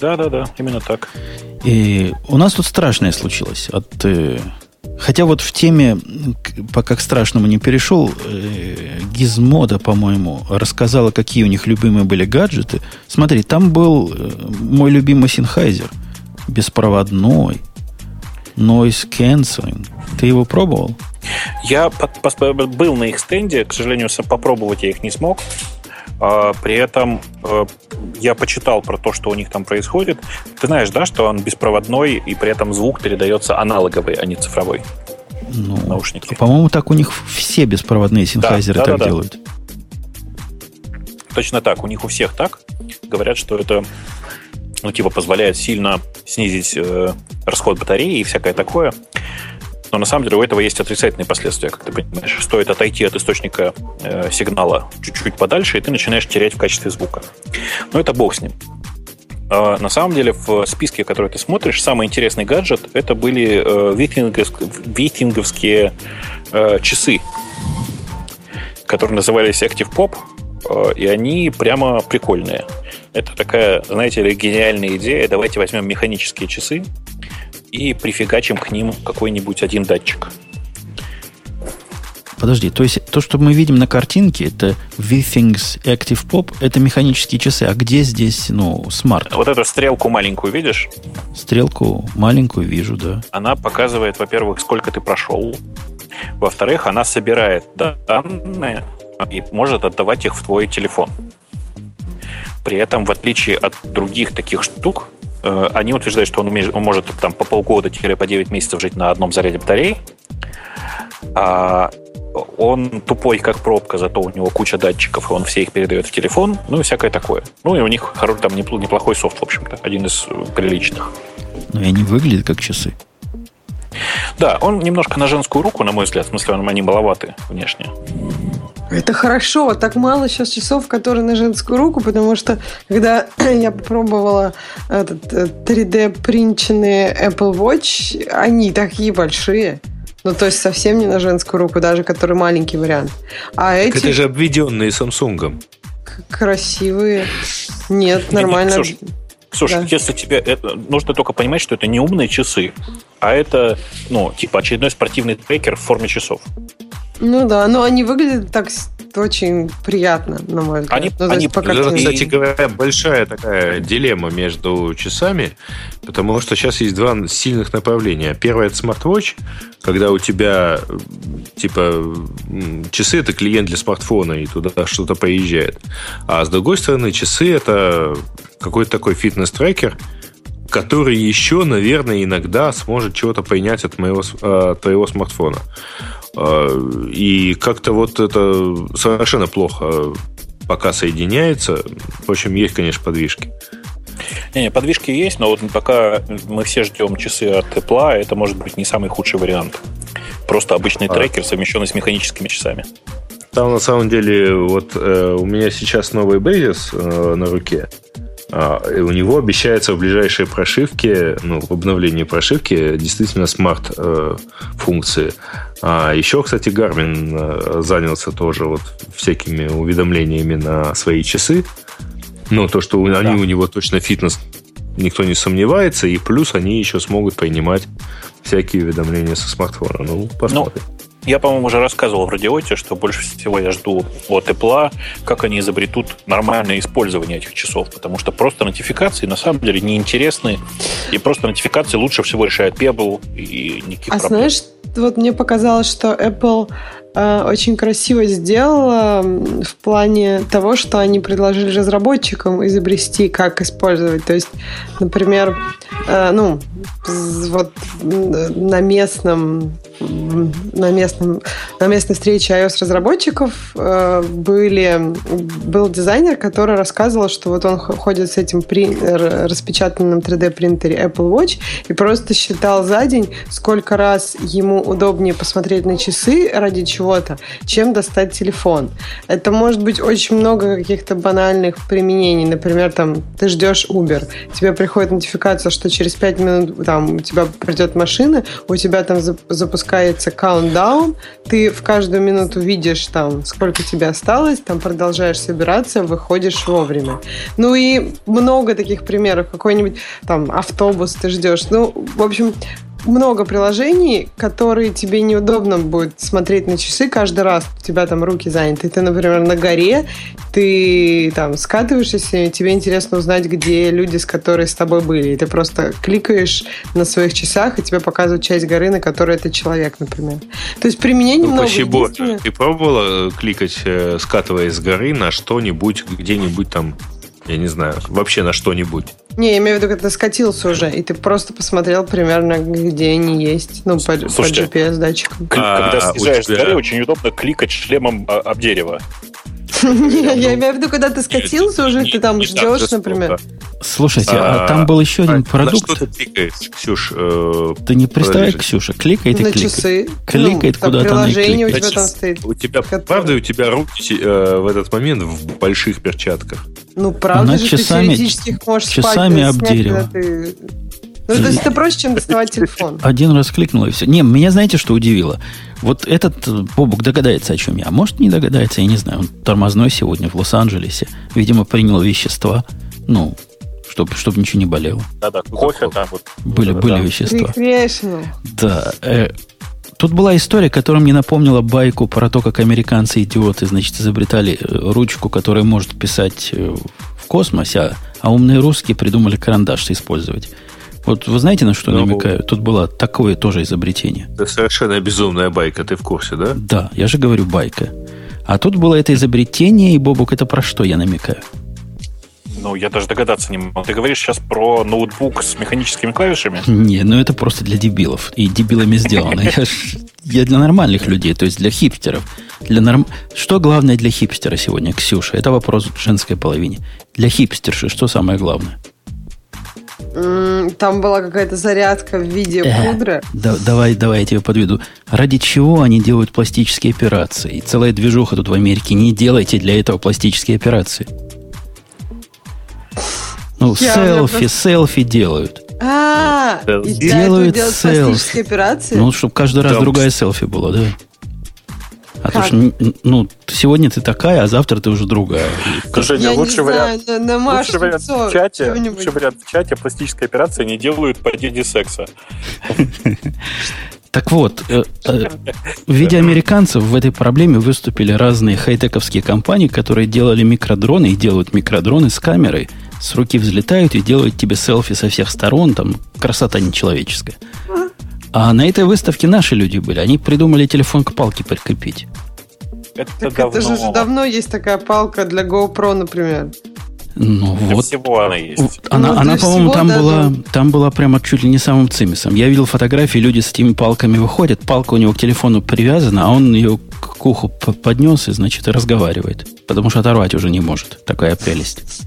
Да, да, да, именно так. И у нас тут страшное случилось. От, э, хотя вот в теме, пока к страшному не перешел, э, Гизмода, по-моему, рассказала, какие у них любимые были гаджеты. Смотри, там был э, мой любимый Sennheiser, беспроводной, noise cancelling. Ты его пробовал? Я был на их стенде, к сожалению, попробовать я их не смог. А, при этом э, я почитал про то, что у них там происходит. Ты знаешь, да, что он беспроводной, и при этом звук передается аналоговый, а не цифровой. Ну, наушники. По-моему, так у них все беспроводные синхайзеры да, да, так да, делают. Точно так, у них у всех так. Говорят, что это ну, типа, позволяет сильно снизить э, расход батареи и всякое такое. Но на самом деле у этого есть отрицательные последствия, как ты понимаешь. Стоит отойти от источника э, сигнала чуть-чуть подальше, и ты начинаешь терять в качестве звука. Но это бог с ним. А на самом деле в списке, который ты смотришь, самый интересный гаджет это были э, витинговские э, часы, которые назывались Active Pop, э, и они прямо прикольные. Это такая, знаете ли, гениальная идея. Давайте возьмем механические часы и прифигачим к ним какой-нибудь один датчик. Подожди, то есть то, что мы видим на картинке, это V-Things Active Pop, это механические часы. А где здесь, ну, смарт? Вот эту стрелку маленькую видишь? Стрелку маленькую вижу, да. Она показывает, во-первых, сколько ты прошел. Во-вторых, она собирает данные и может отдавать их в твой телефон. При этом, в отличие от других таких штук, э, они утверждают, что он, умеет, он может там, по полгода-по 9 месяцев жить на одном заряде батареи. А он тупой, как пробка, зато у него куча датчиков, и он все их передает в телефон, ну и всякое такое. Ну и у них там неплохой софт, в общем-то, один из приличных. Но и они выглядят как часы. Да, он немножко на женскую руку, на мой взгляд, в смысле, они маловаты внешне. Это хорошо, так мало сейчас часов, которые на женскую руку, потому что когда я попробовала этот 3D-принченные э, Apple Watch, они такие большие. Ну, то есть совсем не на женскую руку, даже который маленький вариант. А эти... Это же обведенные Samsung. Красивые. Нет, нормально. Слушай, слушай да. если тебе это, нужно только понимать, что это не умные часы, а это, ну, типа очередной спортивный трекер в форме часов. Ну да, но они выглядят так очень приятно, на мой взгляд. Они, ну, они пока это, кстати говоря, большая такая дилемма между часами, потому что сейчас есть два сильных направления. Первое – это смарт-вотч, когда у тебя типа часы – это клиент для смартфона, и туда что-то поезжает. А с другой стороны, часы – это какой-то такой фитнес-трекер, который еще, наверное, иногда сможет чего-то принять от моего, от э, твоего смартфона. А, и как-то вот это совершенно плохо пока соединяется. В общем, есть, конечно, подвижки. Не, не, подвижки есть, но вот пока мы все ждем часы от Apple, это может быть не самый худший вариант. Просто обычный а. трекер, совмещенный с механическими часами. Там на самом деле вот э, у меня сейчас новый базис э, на руке. И у него обещается в ближайшей прошивке, ну, в обновлении прошивки, действительно смарт-функции. Э, а еще, кстати, Garmin э, занялся тоже вот всякими уведомлениями на свои часы. Ну, то, что да. они у него точно фитнес, никто не сомневается, и плюс они еще смогут принимать всякие уведомления со смартфона. Ну, посмотрим. Ну, я, по-моему, уже рассказывал в радиоте, что больше всего я жду от Apple, как они изобретут нормальное использование этих часов, потому что просто нотификации на самом деле неинтересны, и просто нотификации лучше всего решает Pebble, и никаких а проблем. знаешь, вот мне показалось, что Apple очень красиво сделала в плане того, что они предложили разработчикам изобрести, как использовать. То есть, например, э, ну, вот на местном на, местном, на местной встрече iOS-разработчиков э, были, был дизайнер, который рассказывал, что вот он ходит с этим при, распечатанным 3D-принтере Apple Watch и просто считал за день, сколько раз ему удобнее посмотреть на часы ради чего-то, чем достать телефон. Это может быть очень много каких-то банальных применений. Например, там, ты ждешь Uber, тебе приходит нотификация, что через 5 минут там, у тебя придет машина, у тебя там запускается countdown, ты в каждую минуту видишь там, сколько тебе осталось, там продолжаешь собираться, выходишь вовремя. Ну и много таких примеров. Какой-нибудь там автобус ты ждешь. Ну, в общем, много приложений, которые тебе неудобно будет смотреть на часы каждый раз. У тебя там руки заняты. Ты, например, на горе, ты там скатываешься, тебе интересно узнать, где люди, с которыми с тобой были. И ты просто кликаешь на своих часах, и тебе показывают часть горы, на которой это человек, например. То есть применений ну, много. Спасибо. Ты пробовала э, кликать, э, скатываясь с горы на что-нибудь, где-нибудь там я не знаю, вообще на что-нибудь. Не, я имею в виду, когда ты скатился уже, и ты просто посмотрел примерно, где они есть, ну, по, Слушайте, по GPS-датчикам. А, когда съезжаешь тебя... с горы, очень удобно кликать шлемом об дерево. Я имею в виду, когда ты скатился уже, ты там ждешь, например. Слушайте, а там был еще один продукт. что ты кликаешь, Ксюш? э, Ты не представляй, подожди. Ксюша, кликает и На кликает. часы. Кликает Ну, там куда-то, Приложение у тебя там стоит. У тебя, правда, у тебя руки э, в этот момент в больших перчатках? Ну, правда же, часами- ты теоретически можешь часами спать, об снять, дерево. Ну, то есть это проще, чем доставать телефон. Один раз кликнул и все. Не, меня знаете, что удивило? Вот этот э, Бобук догадается, о чем я. А может, не догадается, я не знаю. Он тормозной сегодня в Лос-Анджелесе. Видимо, принял вещества. Ну, чтобы чтоб ничего не болело. Да-да, кофе там вот. Были, Да. были вещества. Recreational. Да. э, тут была история, которая мне напомнила байку про то, как американцы-идиоты, значит, изобретали э, ручку, которая может писать э, в космосе, а, а умные русские придумали карандаш использовать. Вот вы знаете, на что Ну, намекаю? Тут было такое тоже изобретение. Это совершенно безумная байка, ты в курсе, да? Да, я же говорю байка. А тут было это изобретение, и, Бобук, это про что я намекаю? Ну, я даже догадаться не могу. Ты говоришь сейчас про ноутбук с механическими клавишами? Не, ну это просто для дебилов. И дебилами сделано. Я, ж- я для нормальных людей, то есть для хипстеров. Для норм... Что главное для хипстера сегодня, Ксюша? Это вопрос женской половине. Для хипстерши что самое главное? Там была какая-то зарядка в виде Э, пудры. да- давай, давай я тебя подведу. Ради чего они делают пластические операции? Целая движуха тут в Америке. Не делайте для этого пластические операции. Ну, Я- селфи, я селфи делают. А, и Делают для этого делать селфи. пластические операции? Ну, чтобы каждый раз Да. другая селфи была, да? А то что, ну, сегодня ты такая, а завтра ты уже другая. Женя, лучший вариант. знаю, на- намажь Лучший вариант, в чате, лучший вариант в чате пластической операции не делают по деде секса. Так вот, э, э, в виде американцев в этой проблеме выступили разные хай-тековские компании, которые делали микродроны и делают микродроны с камерой, с руки взлетают и делают тебе селфи со всех сторон, там красота нечеловеческая. А на этой выставке наши люди были. Они придумали телефон к палке прикрепить. Это Так давно. это же уже давно есть такая палка для GoPro, например. Ну Для вот. всего она есть. Она, Ну, она по-моему, там даже. была, там была прямо чуть ли не самым цимисом. Я видел фотографии, люди с этими палками выходят, палка у него к телефону привязана, а он ее к уху поднес и, значит, и разговаривает. Потому что оторвать уже не может. Такая прелесть.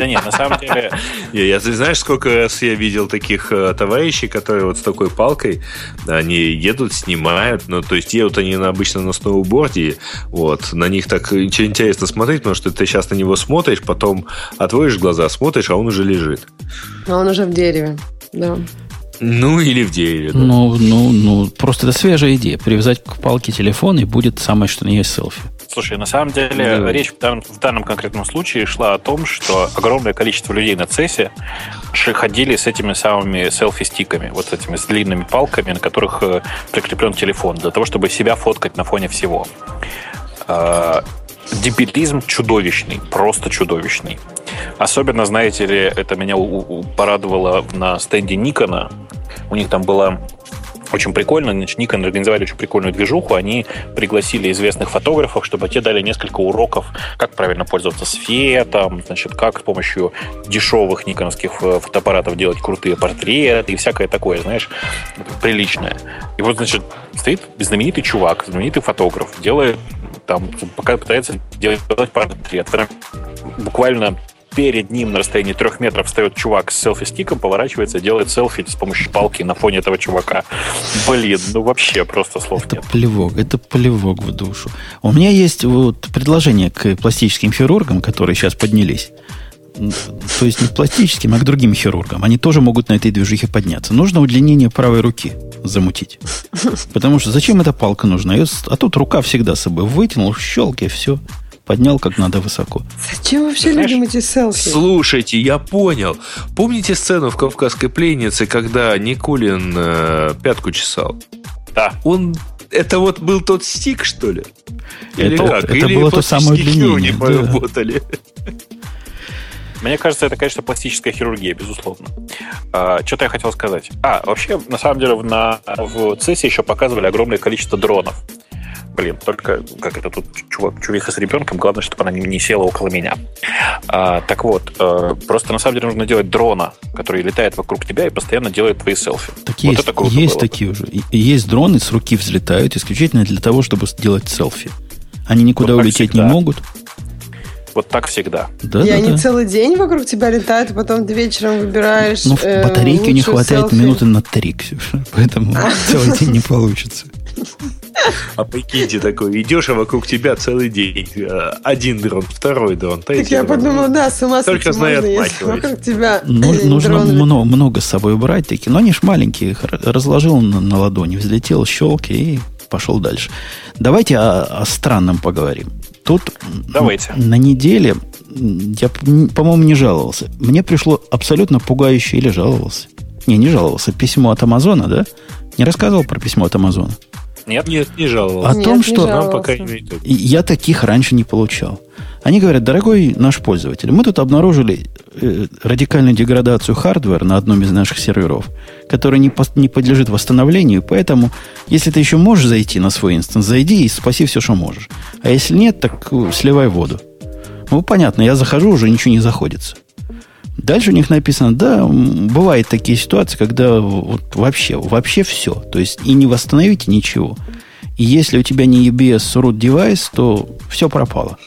Да нет, на самом деле, я, ты знаешь, сколько раз я видел таких э, товарищей, которые вот с такой палкой, они едут, снимают, ну, то есть едут они на- обычно на сноуборде, вот, на них так очень интересно смотреть, потому что ты сейчас на него смотришь, потом отводишь глаза, смотришь, а он уже лежит. Но он уже в дереве. Да. Ну, или в дереве. да. Ну, ну, ну, просто это свежая идея. Привязать к палке телефон, и будет самое, что на есть селфи. Слушай, на самом деле Да. речь в данном, в данном конкретном случае шла о том, что огромное количество людей на CES ходили с этими самыми селфи-стиками, вот с этими с длинными палками, на которых э, прикреплен телефон, для того, чтобы себя фоткать на фоне всего. А, Дебилизм чудовищный, просто чудовищный. Особенно, знаете ли, это меня порадовало на стенде Никона. У них там была очень прикольно. Значит, Nikon организовали очень прикольную движуху. Они пригласили известных фотографов, чтобы те дали несколько уроков, как правильно пользоваться светом, значит, как с помощью дешевых никоновских э, фотоаппаратов делать крутые портреты и всякое такое, знаешь, приличное. И вот, значит, стоит знаменитый чувак, знаменитый фотограф, делает там, пока пытается делать портрет. Буквально перед ним на расстоянии трех метров встает чувак с селфи-стиком, поворачивается, делает селфи с помощью палки на фоне этого чувака. Блин, ну вообще просто слов Это нет. плевок, это плевок в душу. У меня есть вот предложение к пластическим хирургам, которые сейчас поднялись. То есть не к пластическим, а к другим хирургам. Они тоже могут на этой движухе подняться. Нужно удлинение правой руки замутить. Потому что зачем эта палка нужна? А тут рука всегда с собой вытянул, щелк и все. Поднял как надо высоко. Зачем вообще Знаешь, людям эти селфи? Слушайте, я понял. Помните сцену в «Кавказской пленнице», когда Никулин э, пятку чесал? Да. Он... Это вот был тот стик, что ли? Или Это- как? это Или было то самое удлинение, не да. поработали? Мне кажется, это, конечно, пластическая хирургия, безусловно. что-то я хотел сказать. А, вообще, на самом деле, на, в CES еще показывали огромное количество дронов. Блин, только как это тут чувак, чувиха с ребенком, главное, чтобы она не, не села около меня. А, так вот, э, просто на самом деле нужно делать дрона, который летает вокруг тебя и постоянно делает твои селфи. Так Вот есть, это круто есть было бы. такие уже. И- Есть дроны, с руки взлетают исключительно для того, чтобы сделать селфи. Они никуда вот улететь всегда. не могут. Вот так всегда. Да, и да, они да. целый день вокруг тебя летают, и потом ты вечером выбираешь. Ну, э, батарейки не хватает селфи. минуты на три, Ксюша. Поэтому целый день не получится. А прикиньте такой, идешь, а вокруг тебя целый день. Э, один дрон, второй дрон, Так я подумала, да, с ума Только знает если вокруг тебя ну, Нужно много, много с собой брать такие. Но они ж маленькие. Разложил на, на ладони, взлетел, щелки и пошел дальше. Давайте о, о странном поговорим. Тут Давайте. на неделе я, по-моему, не жаловался. Мне пришло абсолютно пугающее или жаловался. Не, не жаловался. Письмо от Амазона, да? Не рассказывал про письмо от Амазона? Нет, нет, не жаловался. О нет, том, что нам пока не я таких раньше не получал. Они говорят, дорогой наш пользователь, мы тут обнаружили э, радикальную деградацию хардвера на одном из наших серверов, который не, по, не подлежит восстановлению, поэтому, если ты еще можешь зайти на свой инстанс, зайди и спаси все, что можешь. А если нет, так э, сливай воду. Ну, понятно, я захожу, уже ничего не заходится. Дальше у них написано, да, бывают такие ситуации, когда вот вообще, вообще все. То есть и не восстановите ничего. И если у тебя не EBS root девайс, то все пропало.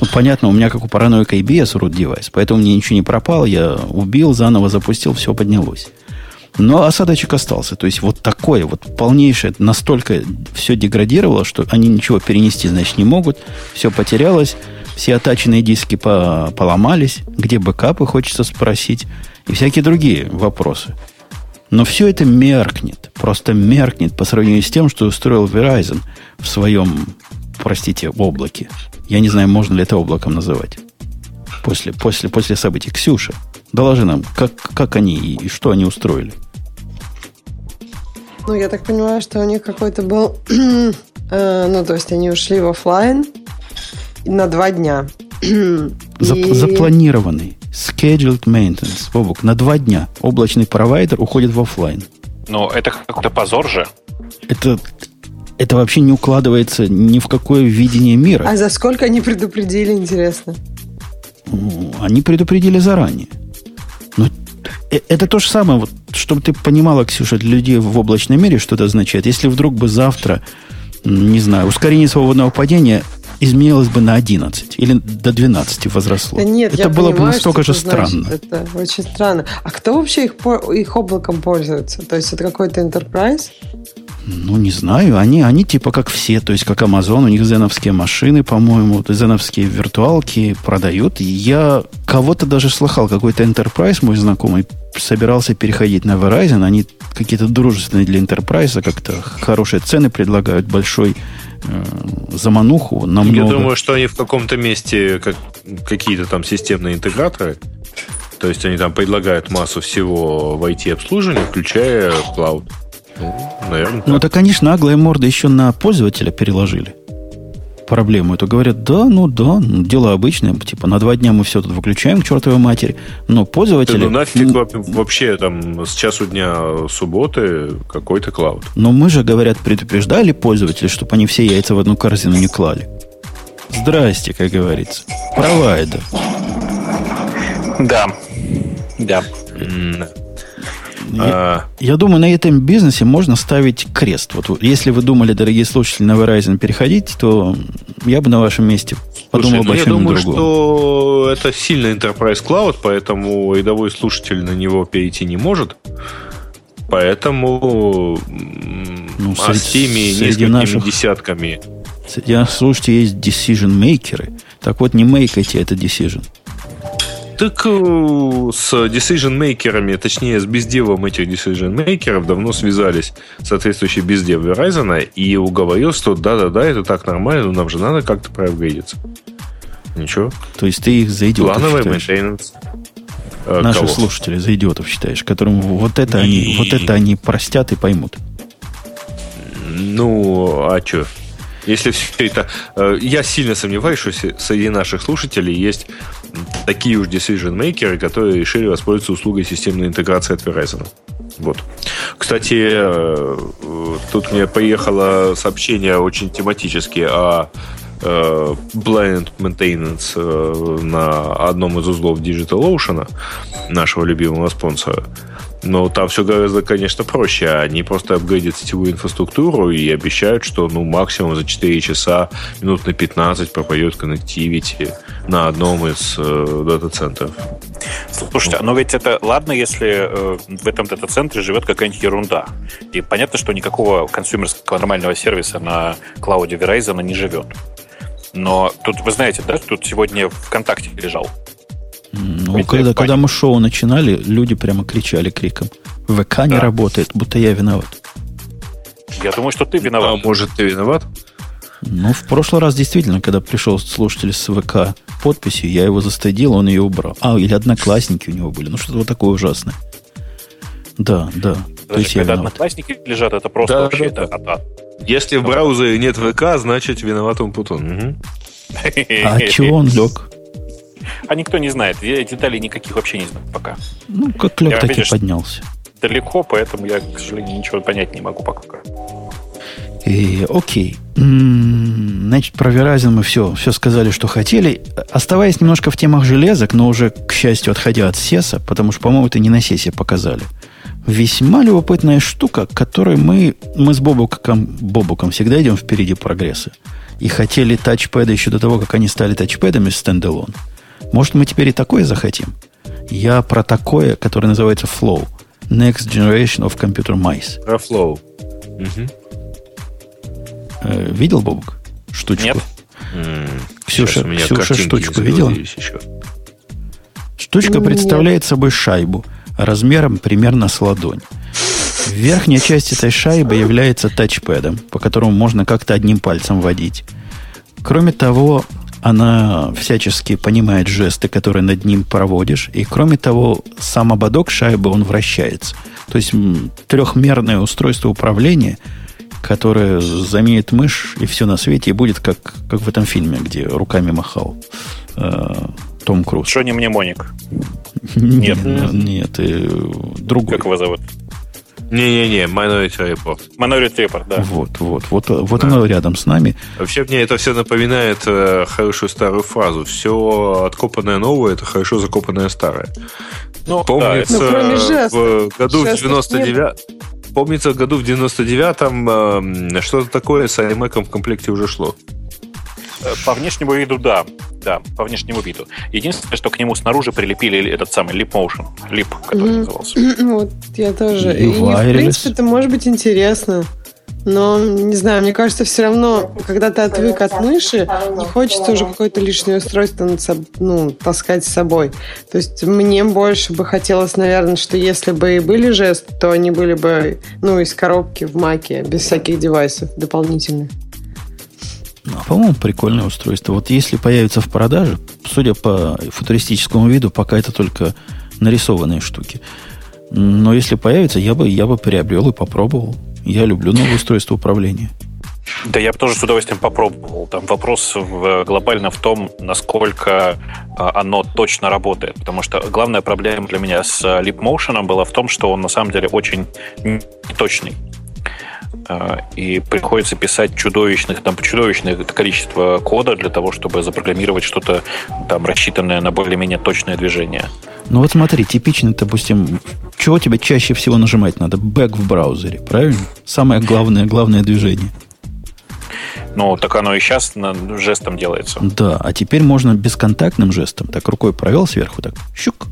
Ну, понятно, у меня как у параноика EBS root девайс, поэтому мне ничего не пропало, я убил, заново запустил, все поднялось. Но осадочек остался. То есть вот такое вот полнейшее, настолько все деградировало, что они ничего перенести, значит, не могут. Все потерялось все отаченные диски по поломались, где бэкапы, хочется спросить, и всякие другие вопросы. Но все это меркнет, просто меркнет по сравнению с тем, что устроил Verizon в своем, простите, облаке. Я не знаю, можно ли это облаком называть. После, после, после событий. Ксюша, доложи нам, как, как они и что они устроили. Ну, я так понимаю, что у них какой-то был... э, ну, то есть они ушли в офлайн, на два дня. Зап- и... Запланированный. Scheduled maintenance. Бобук, на два дня облачный провайдер уходит в офлайн. Но это какой-то позор же. Это, это вообще не укладывается ни в какое видение мира. А за сколько они предупредили, интересно? Они предупредили заранее. Но э, это то же самое, вот, чтобы ты понимала, Ксюша, для людей в облачном мире, что это означает. Если вдруг бы завтра, не знаю, ускорение свободного падения изменилось бы на 11 или до 12 возросло. Да нет, это было понимаю, бы настолько же значит. странно. Это очень странно. А кто вообще их, их облаком пользуется? То есть это какой-то enterprise? Ну, не знаю. Они, они типа как все, то есть как Amazon, у них зеновские машины, по-моему, зеновские виртуалки продают. Я кого-то даже слыхал, какой-то enterprise, мой знакомый, собирался переходить на Verizon. Они какие-то дружественные для enterprise, как-то хорошие цены предлагают, большой замануху намного... Я думаю, что они в каком-то месте как, какие-то там системные интеграторы, то есть они там предлагают массу всего в IT-обслуживании, включая клауд. Ну, наверное. Ну, это, конечно, наглые морды еще на пользователя переложили проблему эту, говорят, да, ну да, дело обычное, типа на два дня мы все тут выключаем к чертовой матери, но пользователи... Да, ну нафиг вообще там с часу дня субботы какой-то клауд. Но мы же, говорят, предупреждали пользователей, чтобы они все яйца в одну корзину не клали. Здрасте, как говорится. Провайдер. Да. Да. Я, а... я думаю, на этом бизнесе можно ставить крест. Вот если вы думали, дорогие слушатели, на Verizon переходить, то я бы на вашем месте подумал Слушай, бы ну, я думаю, другом. что это сильный Enterprise Cloud, поэтому рядовой слушатель на него перейти не может. Поэтому ну, а с теми несколькими наших, десятками. Среди наших слушателей есть decision maker ы. Так вот, не make айте это decision. Так э, с decision maker ами, точнее, с bizdev ом этих decision maker ов давно связались соответствующий bizdev Verizon и уговорил, что да-да-да, это так нормально, но нам же надо как-то проапгрейдиться. Ничего. То есть ты их за идиотов Плановый maintenance. Наши Кого? слушатели за идиотов считаешь, которым вот это, они, вот это они простят и поймут. Ну, а что? Если все это... Э, я сильно сомневаюсь, что среди наших слушателей есть такие уж decision-мейкеры, которые решили воспользоваться услугой системной интеграции от Verizon. Вот. Кстати, э, тут мне поехало сообщение очень тематически о э, Blind Maintenance на одном из узлов DigitalOcean, нашего любимого спонсора. Но там все гораздо, конечно, проще. Они просто апгрейдят сетевую инфраструктуру и обещают, что ну, максимум за 4 часа, минут на 15 пропадет коннективити на одном из э, дата-центров. Слушайте, но ведь это ладно, если э, в этом дата-центре живет какая-нибудь ерунда. И понятно, что никакого консюмерского нормального сервиса на клауде Verizon не живет. Но тут, вы знаете, да, тут сегодня ВКонтакте лежал. Ну, когда, когда мы шоу начинали, люди прямо кричали криком. ВК не да. работает, будто я виноват. Я думаю, что ты виноват. А может, ты виноват? Ну, в прошлый раз действительно, когда пришел слушатель с ВК подписью, я его застыдил, он ее убрал. А, или одноклассники у него были. Ну, что-то вот такое ужасное. Да, да. Даже То есть когда одноклассники лежат, это просто да, вообще да, это да. Если в браузере нет ВК, значит виноват он Путун. Угу. А чего он лег? А никто не знает. Я деталей никаких вообще не знаю пока. Ну, как лег, так и поднялся. Далеко, поэтому я, к сожалению, ничего понять не могу пока. И, окей. Значит, про Verizon мы все, все сказали, что хотели. Оставаясь немножко в темах железок, но уже, к счастью, отходя от сеса, потому что, по-моему, это не на сесе показали. Весьма любопытная штука, которой мы, мы с Бобуком, Бобуком всегда идем впереди прогресса. И хотели тачпэды еще до того, как они стали тачпэдами стендалон. Может, мы теперь и такое захотим? Я про такое, которое называется Flow. Next Generation of Computer Mice. Про Flow. Угу. Э, видел, Бобук, штучку? Нет. Ксюша, Ксюша штучку видела? Штучка Нет. представляет собой шайбу размером примерно с ладонь. Верхняя часть этой шайбы является тачпэдом, по которому можно как-то одним пальцем водить. Кроме того, она всячески понимает жесты, которые над ним проводишь. И кроме того, сам ободок шайбы, он вращается. То есть трехмерное устройство управления, которое заменит мышь и все на свете, и будет как, как в этом фильме, где руками махал э, Том Круз. Что не мнемоник? Нет, нет, э, другой. Как его зовут? Не-не-не, Minority Report. Minority Report, да. Вот, вот, вот, вот да. оно рядом с нами. Вообще мне это все напоминает э, хорошую старую фразу. Все откопанное новое – это хорошо закопанное старое. Ну, Помнится, да, ну, в году в 99 Помнится, в году в 99-м э, что-то такое с iMac в комплекте уже шло. По внешнему виду, да. Да, по внешнему виду. Единственное, что к нему снаружи прилепили этот самый Lip Motion. Lip, который mm-hmm. назывался. Вот, я тоже. И, и в принципе, это может быть интересно. Но, не знаю, мне кажется, все равно, когда ты отвык от мыши, не хочется уже какое-то лишнее устройство ну, таскать с собой. То есть мне больше бы хотелось, наверное, что если бы и были жесты, то они были бы ну, из коробки в маке, без всяких девайсов дополнительных. Ну, по-моему, прикольное устройство. Вот если появится в продаже, судя по футуристическому виду, пока это только нарисованные штуки. Но если появится, я бы, я бы приобрел и попробовал. Я люблю новое устройство управления. Да, я бы тоже с удовольствием попробовал. Там вопрос в, глобально в том, насколько а, оно точно работает. Потому что главная проблема для меня с Leap Motion была в том, что он на самом деле очень точный. А, и приходится писать чудовищных, там, чудовищное количество кода для того, чтобы запрограммировать что-то там рассчитанное на более-менее точное движение. Ну вот смотри, типичный, допустим, чего тебе чаще всего нажимать надо? Бэк в браузере, правильно? Самое главное, главное движение. Ну, так оно и сейчас жестом делается. Да, а теперь можно бесконтактным жестом. Так рукой провел сверху, так щук.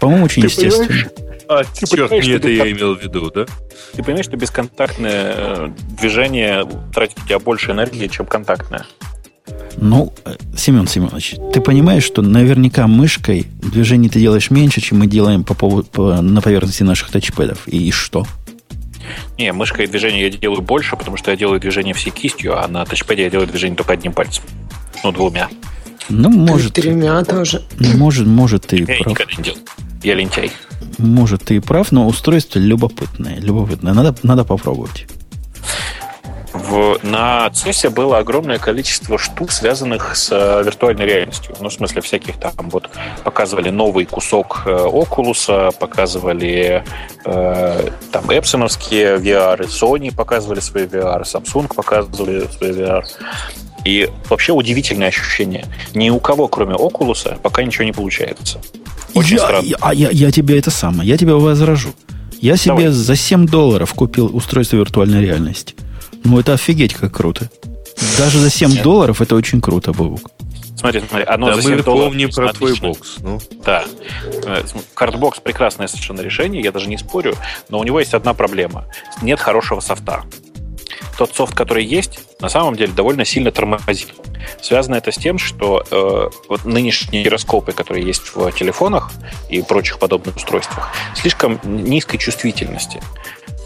По-моему, очень Ты естественно. Понимаешь? А, ты черт, не это я имел в виду, да? Ты понимаешь, что бесконтактное э, движение тратит у тебя больше энергии, чем контактное? Ну, э, Семен Семенович, ты понимаешь, что наверняка мышкой движение ты делаешь меньше, чем мы делаем по поводу, по, на поверхности наших тачпэдов. И, и что? Не, мышкой движение я делаю больше, потому что я делаю движение всей кистью, а на тачпэде я делаю движение только одним пальцем. Ну, двумя. Ну, может. Тремя тоже. Может, может, ты я прав. никогда не делал. Я лентяй. Может, ты и прав, но устройство любопытное. Любопытное. Надо, надо попробовать. В, на CES было огромное количество штук, связанных с э, виртуальной реальностью. Ну, в смысле, всяких там вот показывали новый кусок э, Oculus, показывали э, там эпсоновские VR, Sony показывали свои VR, Samsung показывали свои VR. И вообще удивительное ощущение. Ни у кого, кроме Oculus, пока ничего не получается. Очень я, странно. Я, а я, я тебе это самое, я тебя возражу. Я себе Давай. за 7 долларов купил устройство виртуальной реальности. Ну, это офигеть как круто. Даже за 7 Нет. долларов это очень круто, Бабук. Смотри, смотри, одно да за 7 мы долларов. помним про твой бокс. Ну. Да. Cardbox прекрасное совершенно решение, я даже не спорю, но у него есть одна проблема. Нет хорошего софта. Тот софт, который есть, на самом деле довольно сильно тормозит. Связано это с тем, что э, вот нынешние гироскопы, которые есть в телефонах и прочих подобных устройствах, слишком низкой чувствительности.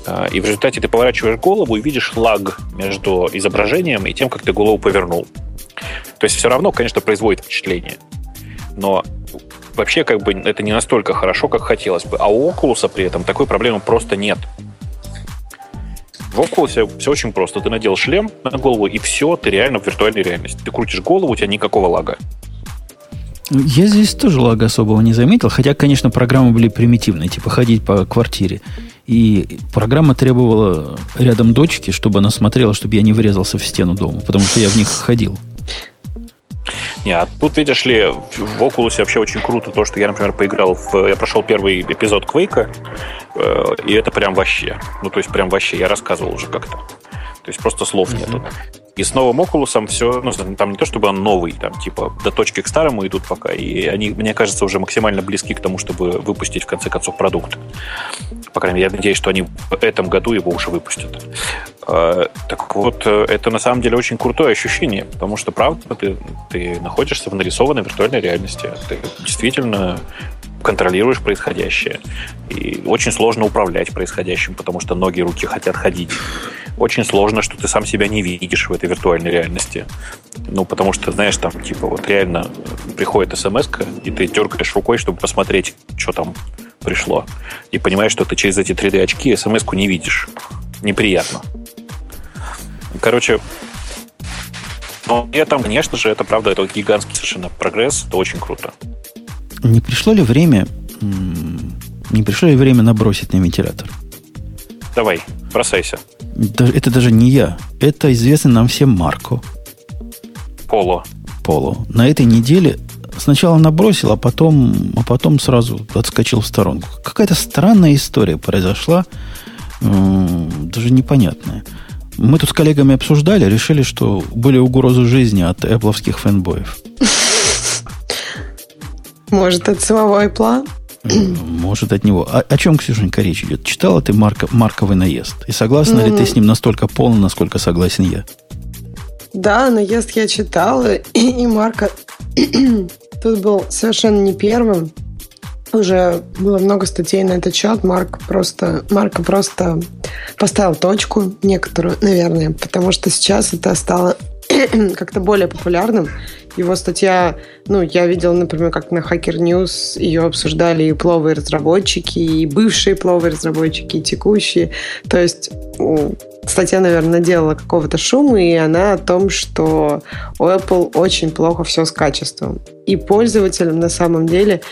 Э, и в результате ты поворачиваешь голову и видишь лаг между изображением и тем, как ты голову повернул. То есть все равно, конечно, производит впечатление. Но вообще как бы это не настолько хорошо, как хотелось бы. А у Oculus при этом такой проблемы просто нет. В Oculus все очень просто. Ты надел шлем на голову, и все, ты реально в виртуальной реальности. Ты крутишь голову, у тебя никакого лага. Я здесь тоже лага особого не заметил, хотя, конечно, программы были примитивные, типа ходить по квартире. И программа требовала рядом дочки, чтобы она смотрела, чтобы я не врезался в стену дома, потому что я в них ходил. Не, а тут, видишь ли, в Oculus вообще очень круто то, что я, например, поиграл в... Я прошел первый эпизод Квейка, э, и это прям вообще. Ну, то есть прям вообще, я рассказывал уже как-то. То есть просто слов mm-hmm. нету. И с новым Oculus все, ну, там не то чтобы он новый, там типа до точки к старому идут пока, и они, мне кажется, уже максимально близки к тому, чтобы выпустить в конце концов продукт. По крайней мере, я надеюсь, что они в этом году его уже выпустят. А, так вот, э, это на самом деле очень крутое ощущение, потому что, правда, ты, ты находишься в нарисованной виртуальной реальности. Ты действительно контролируешь происходящее. И очень сложно управлять происходящим, потому что ноги и руки хотят ходить. Очень сложно, что ты сам себя не видишь в этой виртуальной реальности. Ну, потому что, знаешь, там, типа, вот реально приходит смс и ты дергаешь рукой, чтобы посмотреть, что там пришло. И понимаешь, что ты через эти 3D-очки смс-ку не видишь. Неприятно. Короче, но при этом, конечно же, это правда, это гигантский совершенно прогресс, это очень круто. Не пришло ли время, не пришло ли время набросить на вентилятор? Давай, бросайся. Это даже не я. Это известный нам всем Марко. Поло. Поло. На этой неделе сначала набросил, а потом, а потом сразу отскочил в сторонку. Какая-то странная история произошла, даже непонятная. Мы тут с коллегами обсуждали, решили, что были угрозы жизни от эпловских фэнбоев. Может, от самого Apple? Может, от него. О, о чем, Ксюшенька, речь идет? Читала ты Марка, Марковый наезд? И согласна mm-hmm. ли ты с ним настолько полно, насколько согласен я? Да, наезд я читала, и, и Марка тут был совершенно не первым. Уже было много статей на этот счет. Марк просто, Марка просто поставил точку некоторую, наверное, потому что сейчас это стало как-то более популярным. Его статья, ну, я видела, например, как на Hacker News ее обсуждали и пловые разработчики, и бывшие пловые разработчики, и текущие. То есть статья, наверное, наделала какого-то шума, и она о том, что у Apple очень плохо все с качеством. И пользователям на самом деле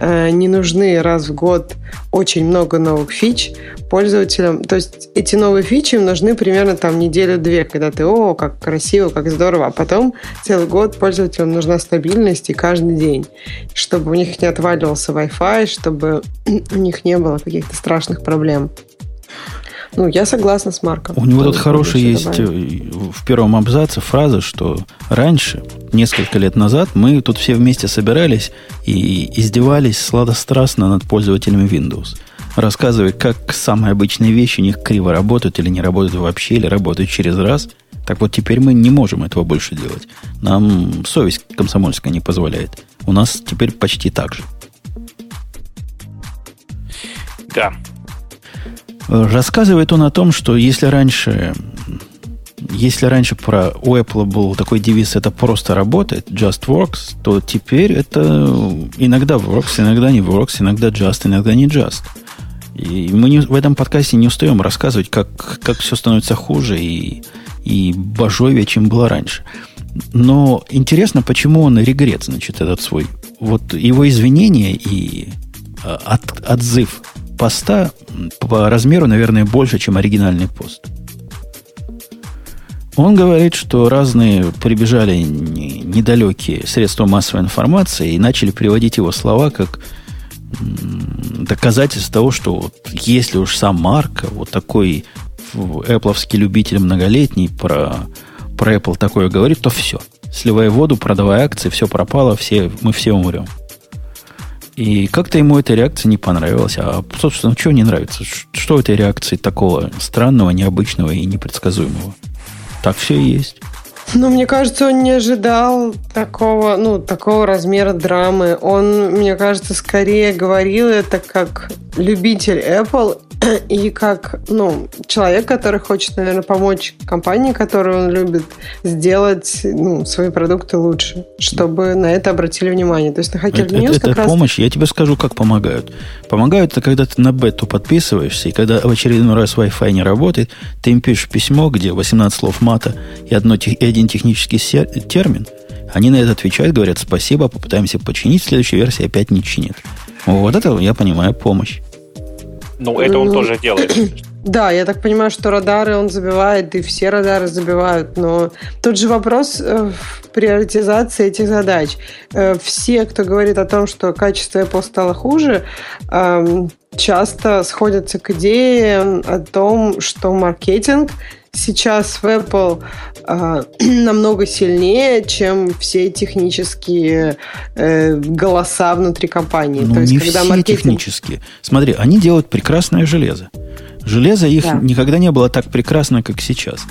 э, не нужны раз в год очень много новых фич. Пользователям, то есть эти новые фичи им нужны примерно там неделю-две, когда ты, о, как красиво, как здорово, а потом целый год пользователям нужна стабильность и каждый день, чтобы у них не отваливался Wi-Fi, чтобы у них не было каких-то страшных проблем. Ну, я согласна с Марком. У него тут хороший есть добавить. Э, в первом абзаце фраза, что раньше, несколько лет назад, мы тут все вместе собирались и издевались сладострастно над пользователями Windows. Рассказывая, как самые обычные вещи у них криво работают или не работают вообще, или работают через раз. Так вот, теперь мы не можем этого больше делать. Нам совесть комсомольская не позволяет. У нас теперь почти так же. Да, Рассказывает он о том, что если раньше, если раньше про у Apple был такой девиз «это просто работает», «just works», то теперь это иногда works, иногда не works, иногда just, иногда не just. И мы не, в этом подкасте не устаем рассказывать, как, как все становится хуже и, и божовее, чем было раньше. Но интересно, почему он регрет, значит, этот свой. Вот его извинения и а, от, отзыв поста по размеру, наверное, больше, чем оригинальный пост. Он говорит, что разные прибежали недалекие средства массовой информации и начали приводить его слова как доказательств того, что вот если уж сам Марк, вот такой Apple любитель многолетний про, про Apple такое говорит, то все. Сливай воду, продавай акции, все пропало, все, мы все умрем. И как-то ему эта реакция не понравилась. А, собственно, чего не нравится? Что в этой реакции такого странного, необычного и непредсказуемого? Так все и есть. Ну, мне кажется, он не ожидал такого, ну, такого размера драмы. Он, мне кажется, скорее говорил это как любитель Apple и как ну, человек, который хочет, наверное, помочь компании, которую он любит, сделать ну, свои продукты лучше, чтобы на это обратили внимание. То есть на Hacker News это, как это раз... помощь, я тебе скажу, как помогают. Помогают это, когда ты на бету подписываешься, и когда в очередной раз Wi-Fi не работает, ты им пишешь письмо, где 18 слов мата и, одно, и один технический термин, они на это отвечают, говорят спасибо, попытаемся починить, в следующей версии опять не чинит. Вот это, я понимаю, помощь. Ну, это он ну, тоже делает. Да, я так понимаю, что радары он забивает, и все радары забивают, но тот же вопрос э, в приоритизации этих задач. Э, все, кто говорит о том, что качество Apple стало хуже, эм, часто сходятся к идее о том, что маркетинг сейчас в Apple э, намного сильнее, чем все технические э, голоса внутри компании. Ну, То есть, не когда все маркетинг... технические. Смотри, они делают прекрасное железо. Железо их да. никогда не было так прекрасно, как сейчас.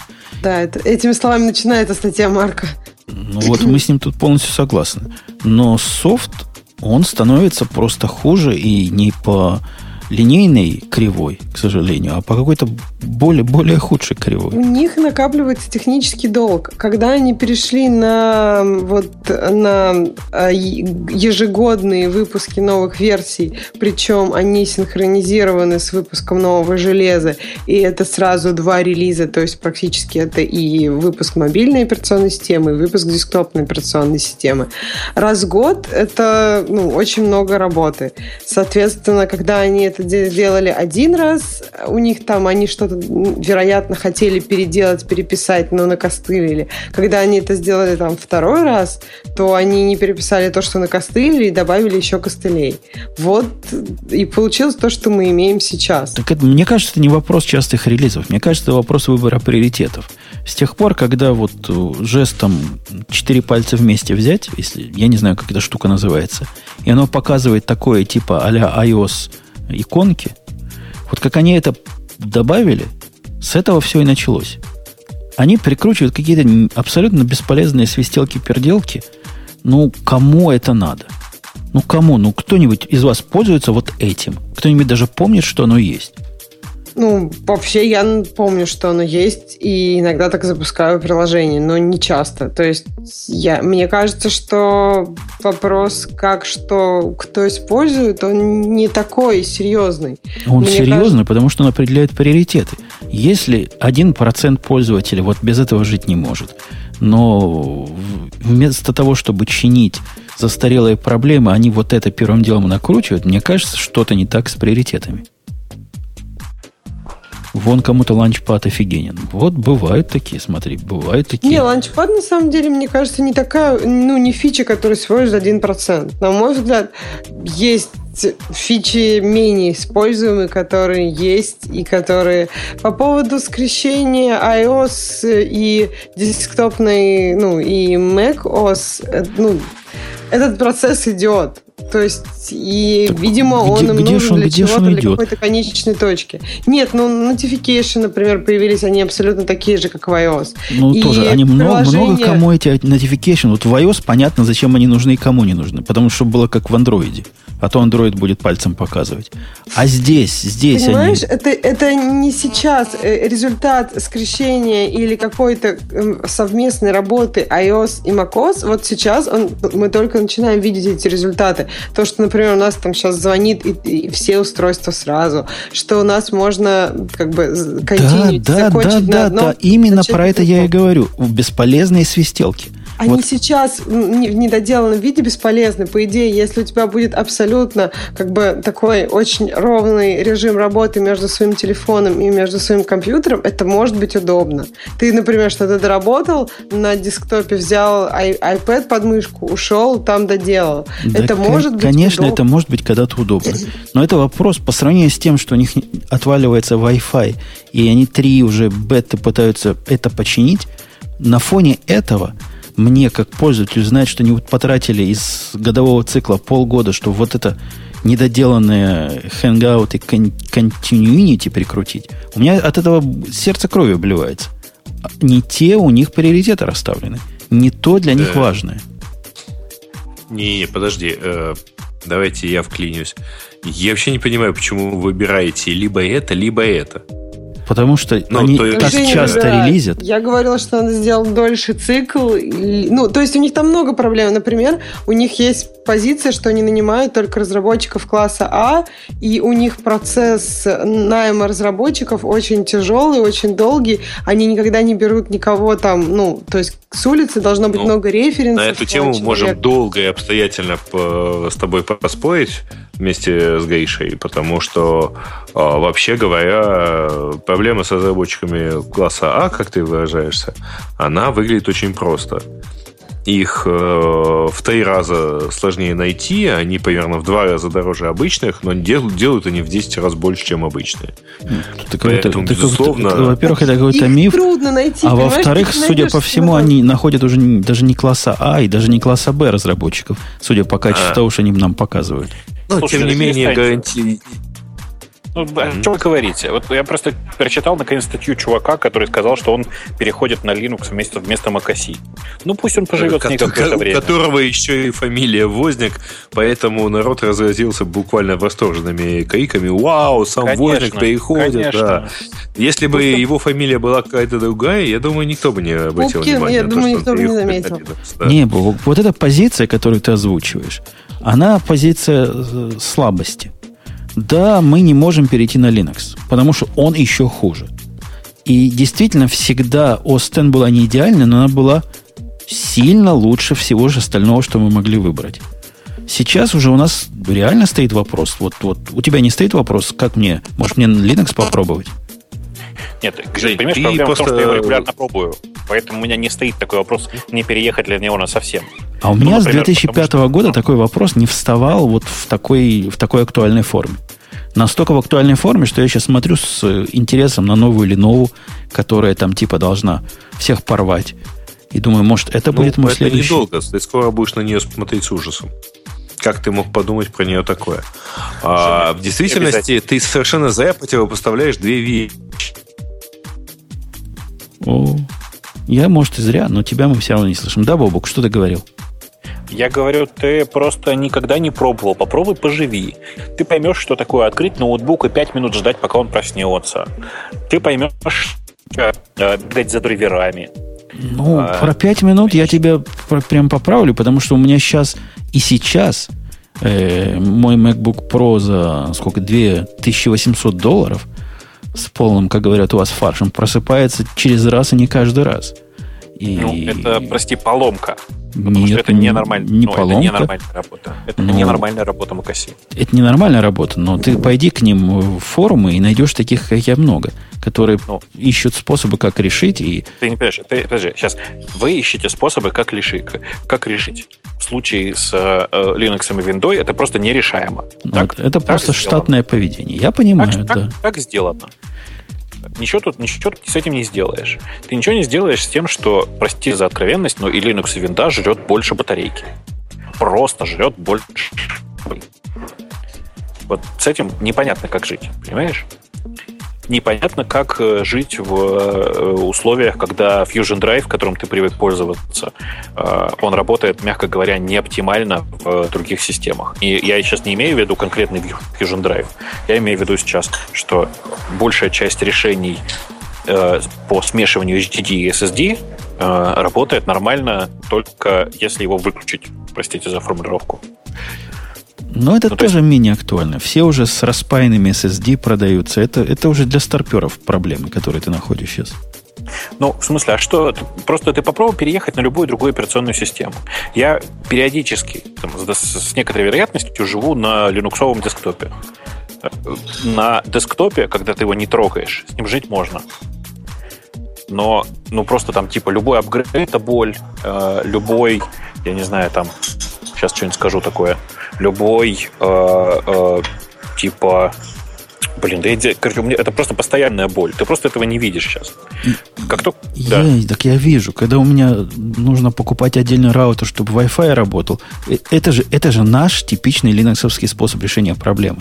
Да, это, этими словами начинается статья Марка. Ну вот мы с ним тут полностью согласны. Но софт, он становится просто хуже и не по линейной кривой, к сожалению, а по какой-то более, более худшей кривой. У них накапливается технический долг. Когда они перешли на, вот, на а, ежегодные выпуски новых версий, причем они синхронизированы с выпуском нового железа, и это сразу два релиза, то есть практически это и выпуск мобильной операционной системы, и выпуск десктопной операционной системы. Раз в год это ну, очень много работы. Соответственно, когда они это делали один раз, у них там они что-то, вероятно, хотели переделать, переписать, но накостылили. Когда они это сделали там второй раз, то они не переписали то, что накостылили, и добавили еще костылей. Вот и получилось то, что мы имеем сейчас. Так это, мне кажется, это не вопрос частых релизов. Мне кажется, это вопрос выбора приоритетов. С тех пор, когда вот э, жестом четыре пальца вместе взять, если я не знаю, как эта штука называется, и оно показывает такое типа а iOS иконки, вот как они это добавили, с этого все и началось. Они прикручивают какие-то абсолютно бесполезные свистелки-перделки. Ну, кому это надо? Ну, кому? Ну, кто-нибудь из вас пользуется вот этим? Кто-нибудь даже помнит, что оно есть? Ну, вообще я помню, что оно есть, и иногда так запускаю приложение, но не часто. То есть я, мне кажется, что вопрос, как что кто использует, он не такой серьезный. Он мне серьезный, кажется... потому что он определяет приоритеты. Если один процент пользователей вот без этого жить не может, но вместо того, чтобы чинить застарелые проблемы, они вот это первым делом накручивают, мне кажется, что-то не так с приоритетами. Вон кому-то ланчпад офигенен. Вот бывают такие, смотри, бывают такие. Не, ланчпад на самом деле, мне кажется, не такая, ну, не фича, которая всего лишь 1%. На мой взгляд, есть фичи менее используемые, которые есть и которые по поводу скрещения iOS и десктопной, ну, и macOS, э, ну, этот процесс идет. То есть, и, так видимо, где, он им нужен он, для чего-то, для какой-то конечной точки. Нет, ну, notification, например, появились, они абсолютно такие же, как в iOS. Ну, и тоже, они приложение... много, много кому эти notification. Вот в iOS понятно, зачем они нужны и кому не нужны. Потому что было как в Android а то Android будет пальцем показывать. А здесь, здесь Понимаешь, они... это, это не сейчас э, результат скрещения или какой-то эм, совместной работы iOS и macOS. Вот сейчас он, мы только начинаем видеть эти результаты. То, что, например, у нас там сейчас звонит и, и все устройства сразу, что у нас можно как бы да, да, да, да, да, именно про это я и говорю. Бесполезные свистелки. Они вот. сейчас в недоделанном виде бесполезны. По идее, если у тебя будет абсолютно как бы такой очень ровный режим работы между своим телефоном и между своим компьютером, это может быть удобно. Ты, например, что-то доработал, на десктопе взял iPad под мышку, ушел, там доделал. Да, это может быть Конечно, удобно. это может быть когда-то удобно. Но это вопрос по сравнению с тем, что у них отваливается Wi-Fi, и они три уже бета пытаются это починить, на фоне этого мне, как пользователю, знать, что они потратили из годового цикла полгода, чтобы вот это недоделанное Hangout и Continuity прикрутить, у меня от этого сердце крови обливается. Не те у них приоритеты расставлены. Не то для них важное. Не, не, подожди. Э, давайте я вклинюсь. Я вообще не понимаю, почему вы выбираете либо это, либо это. Потому что ну, они то, так Женя, часто да, релизят. Я говорила, что он сделал дольше цикл. Ну, то есть у них там много проблем. Например, у них есть позиция, что они нанимают только разработчиков класса А, и у них процесс найма разработчиков очень тяжелый, очень долгий. Они никогда не берут никого там, ну, то есть с улицы должно быть ну, много референсов. На эту тему человек. можем долго и обстоятельно с тобой поспорить вместе с Гришей, потому что, а, вообще говоря, проблема с разработчиками класса А, как ты выражаешься, она выглядит очень просто. Их э, в три раза сложнее найти, они примерно в два раза дороже обычных, но делают, делают они в 10 раз больше, чем обычные. Так, Поэтому, это, безусловно... Это, во-первых, это какой-то миф. трудно найти. А во-вторых, судя по всему, они находят уже не, даже не класса А и даже не класса Б разработчиков, судя по качеству а. того, что они нам показывают. Ну, Слушай, тем не менее, гарантии ну, mm-hmm. что вы говорите? Вот я просто прочитал наконец статью чувака, который сказал, что он переходит на Linux вместо, вместо macOS. Ну, пусть он поживет с ней какое-то время. У которого еще и фамилия Возник, поэтому народ разразился буквально восторженными криками. Вау, сам конечно, Возник переходит. Конечно. Да. Если бы Просто... его фамилия была какая-то другая, я думаю, никто бы не обратил Пупкин, внимания. Я на думаю, то, никто бы не заметил. Да. Не, вот эта позиция, которую ты озвучиваешь, она позиция э, слабости. Да, мы не можем перейти на Linux, потому что он еще хуже. И действительно, всегда OS была не идеальна, но она была сильно лучше всего же остального, что мы могли выбрать. Сейчас уже у нас реально стоит вопрос. Вот, вот у тебя не стоит вопрос, как мне, может мне Linux попробовать? Нет, Жень, понимаешь, проблема просто... в том, что я его регулярно пробую. Поэтому у меня не стоит такой вопрос, не переехать ли на него на совсем. А у меня ну, например, с 2005 что... года такой вопрос не вставал вот в такой, в такой актуальной форме. Настолько в актуальной форме, что я сейчас смотрю с интересом на новую Lenovo, которая там типа должна всех порвать. И думаю, может, это ну, будет мой это следующий... недолго. Ты скоро будешь на нее смотреть с ужасом. Как ты мог подумать про нее такое? А, в действительности ты совершенно зря противопоставляешь две вещи. О, я, может, и зря, но тебя мы все равно не слышим. Да, Бобук, что ты говорил? Я говорю, ты просто никогда не пробовал. Попробуй поживи. Ты поймешь, что такое открыть ноутбук и 5 минут ждать, пока он проснется. Ты поймешь, э, бегать за драйверами. Ну, а, про 5 минут я тебя прям поправлю, потому что у меня сейчас и сейчас э, мой MacBook Pro за сколько, 2800 долларов с полным, как говорят у вас, фаршем просыпается через раз, и не каждый раз. И... Ну, это, прости, поломка. Потому Нет, что это ненормально. Не ну, поломка. Это ненормальная работа. Это ну, ненормальная работа Макаси. Это ненормальная работа, но ты пойди к ним в форумы и найдешь таких, как я, много, которые ну, ищут способы, как решить. И... Ты не понимаешь, ты, подожди, сейчас. Вы ищете способы, как решить. Как решить. В случае с э, Linux и Windows это просто нерешаемо. Так, это так просто сделано. штатное поведение. Я понимаю, так, да. Так, так сделано. Ничего тут, ничего тут с этим не сделаешь. Ты ничего не сделаешь с тем, что, прости за откровенность, но и Linux и Windows жрет больше батарейки. Просто жрет больше. Вот с этим непонятно, как жить, понимаешь? Непонятно, как э, жить в э, условиях, когда Fusion Drive, которым ты привык пользоваться, э, он работает, мягко говоря, не оптимально в других системах. И я сейчас не имею в виду конкретный Fusion Drive. Я имею в виду сейчас, что большая часть решений по смешиванию HDD и SSD работает нормально, только если его выключить. Простите за формулировку. Но это ну, тоже есть... менее актуально. Все уже с распаянными SSD продаются. Это, это уже для старперов проблемы, которые ты находишь сейчас. Ну, в смысле, а что? Просто ты попробуй переехать на любую другую операционную систему. Я периодически, там, с, с некоторой вероятностью, живу на линуксовом десктопе. На десктопе, когда ты его не трогаешь, с ним жить можно. Но, ну, просто там, типа, любой апгрейд — это боль, э, любой, я не знаю, там, сейчас что-нибудь скажу такое, любой, э, э, типа, Блин, да я, короче, у меня это просто постоянная боль. Ты просто этого не видишь сейчас. Как то, я, да. Так я вижу, когда у меня нужно покупать отдельный раутер, чтобы Wi-Fi работал, э, это же, это же наш типичный линоксовский способ решения проблемы.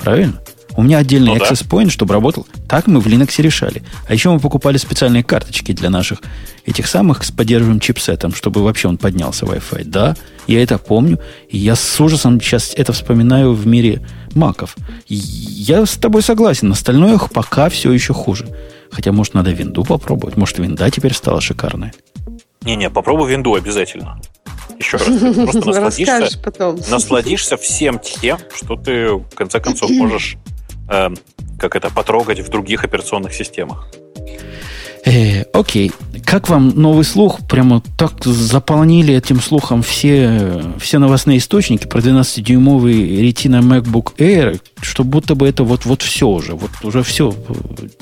Правильно? У меня отдельный ну, access point, чтобы работал. Так мы в Linux решали. А еще мы покупали специальные карточки для наших этих самых с поддерживаемым чипсетом, чтобы вообще он поднялся Wi-Fi. Да, я это помню. И я с ужасом сейчас это вспоминаю в мире маков. Я с тобой согласен. Остальное пока все еще хуже. Хотя, может, надо винду попробовать. Может, винда теперь стала шикарной. Не-не, попробуй винду обязательно. Еще раз. Ты просто насладишься, потом. насладишься всем тем, что ты, в конце концов, можешь э, как это, потрогать в других операционных системах. Э, окей. Как вам новый слух? Прямо так заполнили этим слухом все, все новостные источники про 12-дюймовый Retina MacBook Air, что будто бы это вот, вот все уже. Вот уже все.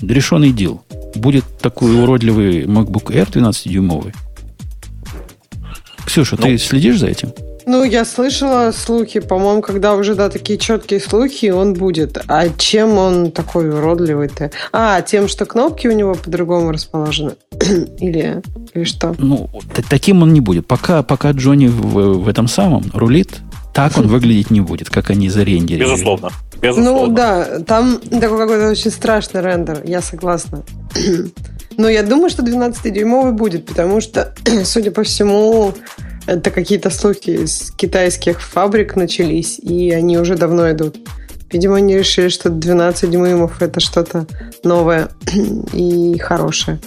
Решенный дел. Будет такой уродливый MacBook Air 12-дюймовый. Ксюша, ну, ты следишь за этим? Ну, я слышала слухи, по-моему, когда уже, да, такие четкие слухи, он будет. А чем он такой уродливый-то? А, тем, что кнопки у него по-другому расположены? или, или что? Ну, таким он не будет. Пока, пока Джонни в, в этом самом рулит, так он выглядеть не будет, как они зарендерили. Безусловно. Безусловно. Ну, да, там такой какой-то очень страшный рендер, я согласна. Но я думаю, что 12-дюймовый будет, потому что, судя по всему, это какие-то слухи из китайских фабрик начались, и они уже давно идут. Видимо, они решили, что 12 дюймов это что-то новое и хорошее.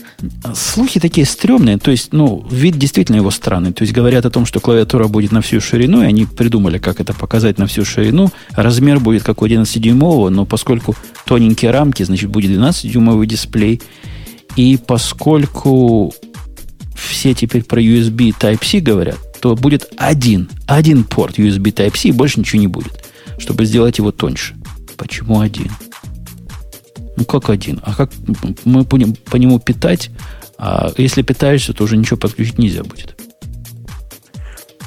Слухи такие стрёмные. То есть, ну, вид действительно его странный. То есть, говорят о том, что клавиатура будет на всю ширину, и они придумали, как это показать на всю ширину. Размер будет как у 11-дюймового, но поскольку тоненькие рамки, значит, будет 12-дюймовый дисплей. И поскольку все теперь про USB Type-C говорят, то будет один, один порт USB Type-C, и больше ничего не будет, чтобы сделать его тоньше. Почему один? Ну, как один? А как мы будем по нему питать? А если питаешься, то уже ничего подключить нельзя будет.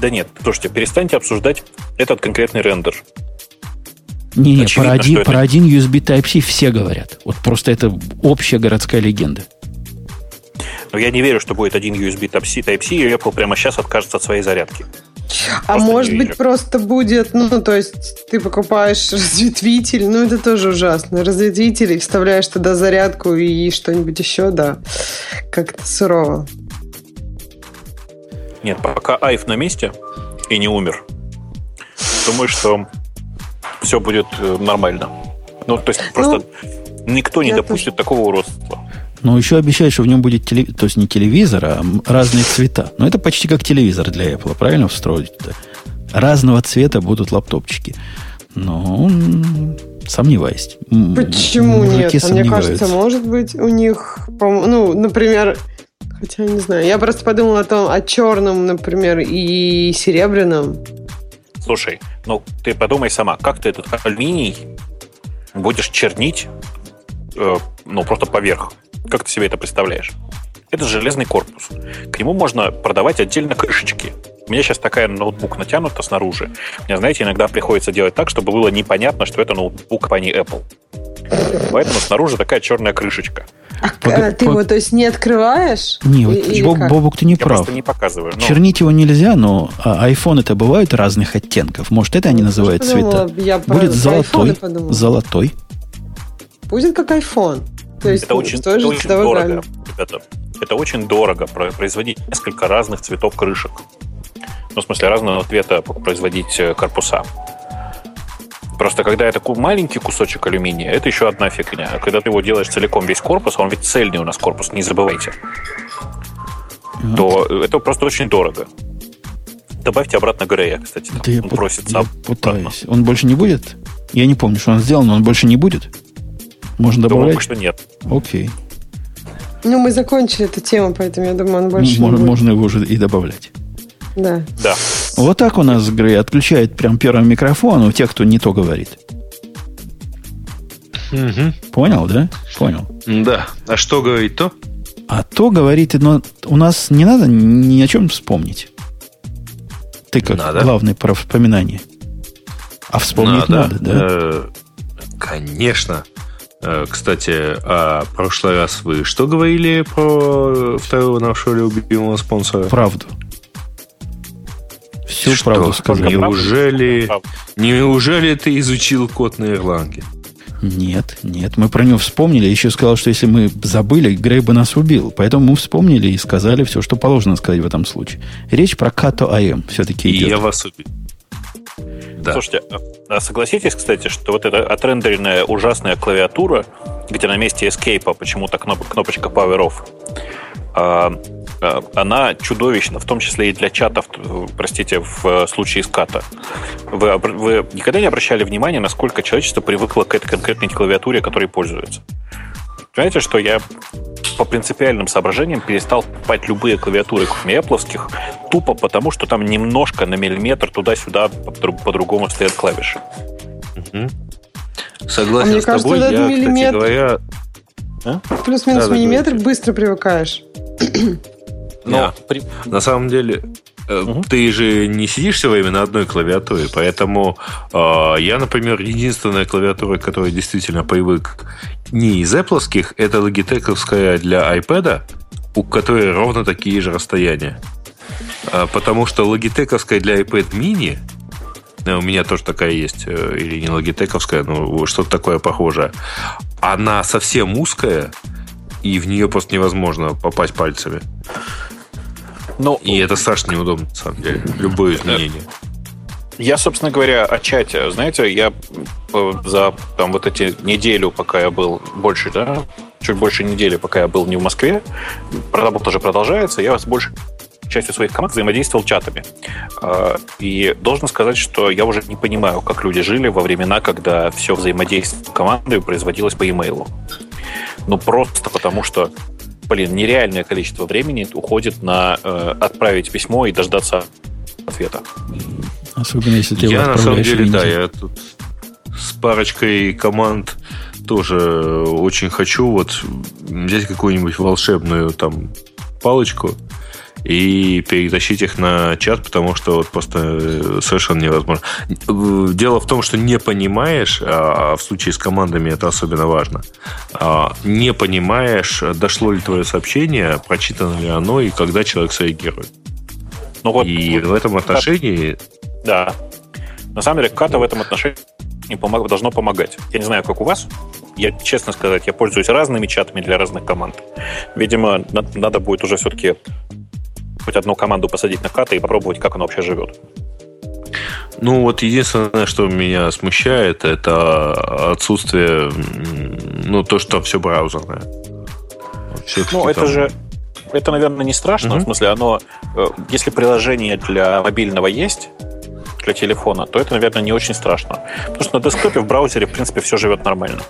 Да нет, слушайте, перестаньте обсуждать этот конкретный рендер. Не, не, про один, про один USB Type-C все говорят. Вот просто это общая городская легенда. Но я не верю, что будет один USB Type-C, Type-C, и Apple прямо сейчас откажется от своей зарядки. А просто может быть просто будет, ну, то есть ты покупаешь разветвитель, ну, это тоже ужасно. Разветвитель и вставляешь туда зарядку и что-нибудь еще, да. Как-то сурово. Нет, пока Айф на месте и не умер, думаю, что все будет э, нормально. Ну, то есть просто ну, никто не допустит тоже... такого уродства. Но еще обещают, что в нем будет телевизор, то есть не телевизор, а разные цвета. Но это почти как телевизор для Apple, правильно встроить туда? Разного цвета будут лаптопчики. Но сомневаюсь. Почему нет? А мне кажется, может быть, у них, ну, например, хотя не знаю, я просто подумала о том, о черном, например, и серебряном. Слушай, ну ты подумай сама, как ты этот алюминий будешь чернить, э, ну просто поверх? Как ты себе это представляешь? Это железный корпус. К нему можно продавать отдельно крышечки. У меня сейчас такая ноутбук натянута снаружи. Мне, знаете, иногда приходится делать так, чтобы было непонятно, что это ноутбук компании Apple. Поэтому снаружи такая черная крышечка. А Пог... ты его, то есть, не открываешь? Не, вот, Боб, Бобук, ты не Я прав. не показываю. Но... Чернить его нельзя, но iPhone это бывают разных оттенков. Может, это они ну, называют цвета? Я Будет золотой. Золотой. Будет как iPhone. То есть это очень, это очень дорого, ребята. Это очень дорого производить несколько разных цветов крышек. Ну, в смысле, разного цвета производить э, корпуса. Просто когда это маленький кусочек алюминия, это еще одна фигня. А когда ты его делаешь целиком весь корпус, а он ведь цельный у нас корпус, не забывайте, mm-hmm. то это просто очень дорого. Добавьте обратно Грея, кстати. Да он просится. Я пытаюсь. Он больше не будет? Я не помню, что он сделал, но он больше не будет? Можно добавлять? Думаю, что нет. Окей. Ну, мы закончили эту тему, поэтому я думаю, он больше можно, не будет. можно его уже и добавлять. Да. Да. Вот так у нас Грей отключает прям первый микрофон у тех, кто не то говорит. Понял, да? Понял. Да. А что говорить то? А то говорит, но у нас не надо ни о чем вспомнить. Ты как Надо. главный про вспоминание. А вспомнить надо, да? Э, Конечно. Э, Кстати, а в прошлый раз вы что говорили про второго нашего любимого спонсора? Правду. Всю Что? правду сказал. Только правду? Неужели, Правду. неужели ты изучил код на Ирландии? Нет, нет, мы про него вспомнили. Еще сказал, что если мы забыли, Грей бы нас убил. Поэтому мы вспомнили и сказали все, что положено сказать в этом случае. Речь про Като АМ все-таки И идет. я вас убил. Да. Слушайте, а согласитесь, кстати, что вот эта отрендеренная ужасная клавиатура, где на месте Escape почему-то кноп- кнопочка Power Off, а, а, она чудовищна, в том числе и для чатов, т- простите, в э, случае ската. Вы, вы никогда не обращали внимания, насколько человечество привыкло к этой конкретной клавиатуре, которой пользуется? Понимаете, что я по принципиальным соображениям перестал покупать любые клавиатуры, кроме Apple, тупо потому, что там немножко на миллиметр туда-сюда по- по-другому стоят клавиши. Согласен А мне с кажется, тобой. этот Я, кстати миллиметр- говоря, Плюс-минус Да, миллиметр быстро привыкаешь. Но Да. при- На самом деле, э, ты же не сидишь все время на одной клавиатуре, поэтому э, я, например, единственная клавиатура, к которой действительно привык не из Apple, это Logitech для iPad, у которой ровно такие же расстояния. А, Потому что Logitech для iPad mini, э, у меня тоже такая есть, э, или не Logitech, но что-то такое похожее, она совсем узкая, и в нее просто невозможно попасть пальцами. Ну, И это страшно неудобно, на самом деле. Любое изменение. я, собственно говоря, о чате. Знаете, я э, за там вот эти неделю, пока я был больше, да, чуть больше недели, пока я был не в Москве, работа же продолжается, я с большей частью своих команд взаимодействовал чатами. Э, И должен сказать, что я уже не понимаю, как люди жили во времена, когда все взаимодействие с командой производилось по e-mail. Ну, просто потому что, блин, нереальное количество времени уходит на э, отправить письмо и дождаться ответа. Особенно если ты я на самом деле, да, я тут с парочкой команд тоже очень хочу вот взять какую-нибудь волшебную там палочку и перетащить их на чат, потому что вот просто э, совершенно невозможно. Дело в том, что не понимаешь, а в случае с командами это особенно важно, а, не понимаешь, дошло ли твое сообщение, прочитано ли оно и когда человек среагирует. Ну вот, И вот в этом отношении Да. На самом деле, Ката в этом отношении должно помогать. Я не знаю, как у вас. Я, честно сказать, я пользуюсь разными чатами для разных команд. Видимо, на- надо будет уже все-таки хоть одну команду посадить на Ката и попробовать, как она вообще живет. Ну, вот единственное, что меня смущает, это отсутствие, ну, то, что все браузерное. Всё-таки Ну, это там- же... Это, наверное, не страшно. Мгм. В смысле, оно... э, Если приложение для мобильного есть, для телефона, то это, наверное, не очень страшно. Потому что на десктопе в браузере, в принципе, все живет нормально.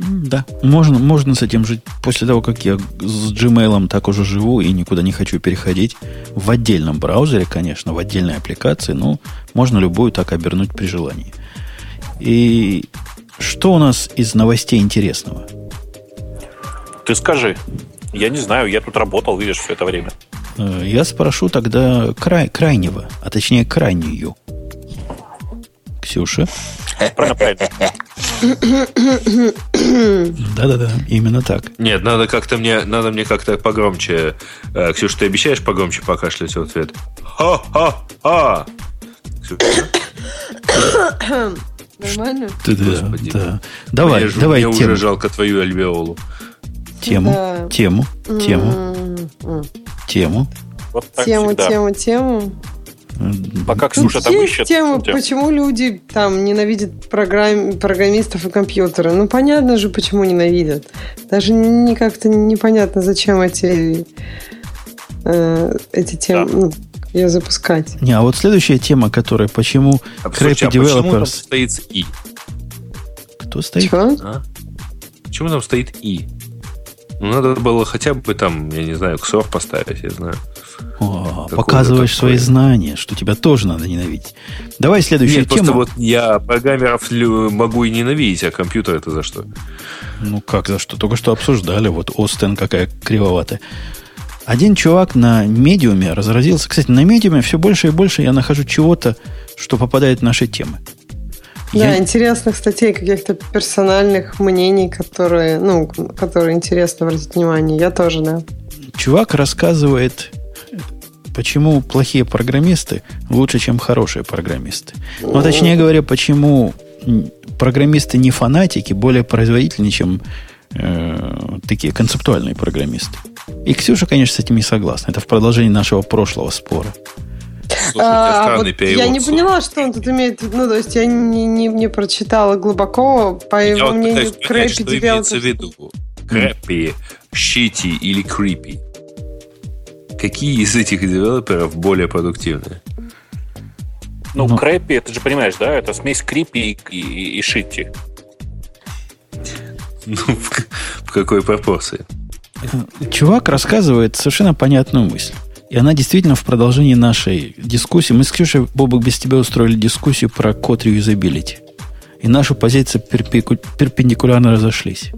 Да, можно, можно с этим жить. После того, как я с Gmail так уже живу и никуда не хочу переходить, в отдельном браузере, конечно, в отдельной аппликации, но можно любую так обернуть при желании. И что у нас из новостей интересного? Ты скажи. Я не знаю, я тут работал, видишь, все это время. Э, Я спрошу тогда край, крайнего, а точнее крайнюю. Ксюша? Правильно, правильно. Да-да-да, именно так. Нет, надо как-то мне, надо мне как-то погромче. Э, Ксюша, ты обещаешь погромче покашлять в ответ? Ха-ха-ха! Нормально? Да, да, да. Давай, мне, давай мне тему, уже жалко твою альвеолу. тему, Да. тему, тему, М-м-м. тему. Вот так Тему, всегда. тему, тему. Пока Тут Ксюша там есть ищет. тема, тем- почему люди там ненавидят программ, программистов и компьютеры. Ну, понятно же, почему ненавидят. Даже не как-то непонятно, зачем эти, э, эти темы Да. ну, ее запускать. Не, а вот следующая тема, которая почему А, Crappy а почему там Developers... стоит «и»? Кто стоит? Чего? А? Почему там стоит «и»? Ну, надо было хотя бы там, я не знаю, ксор поставить, я знаю. О, показываешь свои знания, что тебя тоже надо ненавидеть. Давай следующую Нет, тему. просто вот я программеров могу и ненавидеть, а компьютер это за что? Ну как за что? Только что обсуждали. Вот Остен какая кривоватая. Один чувак на медиуме разразился. Кстати, на медиуме все больше и больше я нахожу чего-то, что попадает в наши темы. Да, я... интересных статей, каких-то персональных мнений, которые, ну, которые интересно обратить внимание. Я тоже, да. Чувак рассказывает, почему плохие программисты лучше, чем хорошие программисты. Ну, точнее говоря, почему программисты не фанатики, более производительнее, чем э, такие концептуальные программисты. И Ксюша, конечно, с этим не согласна. Это в продолжении нашего прошлого спора. Слушайте, а, вот я не поняла, что он тут имеет в виду. Ну, то есть я не, не, не прочитала глубоко. По его я мнению, вот понять, что имеется в виду. Крэппи, щити или крипи. Какие из этих девелоперов более продуктивные? Ну, ну, крэппи, ты же понимаешь, да? Это смесь крипи и, и, и шитти. Ну, в, в какой пропорции? Чувак рассказывает совершенно понятную мысль. И она действительно в продолжении нашей дискуссии. Мы с Ксюшей, Бобок, без тебя устроили дискуссию про код реюзабилити. И наша позиция перпеку... перпендикулярно разошлись.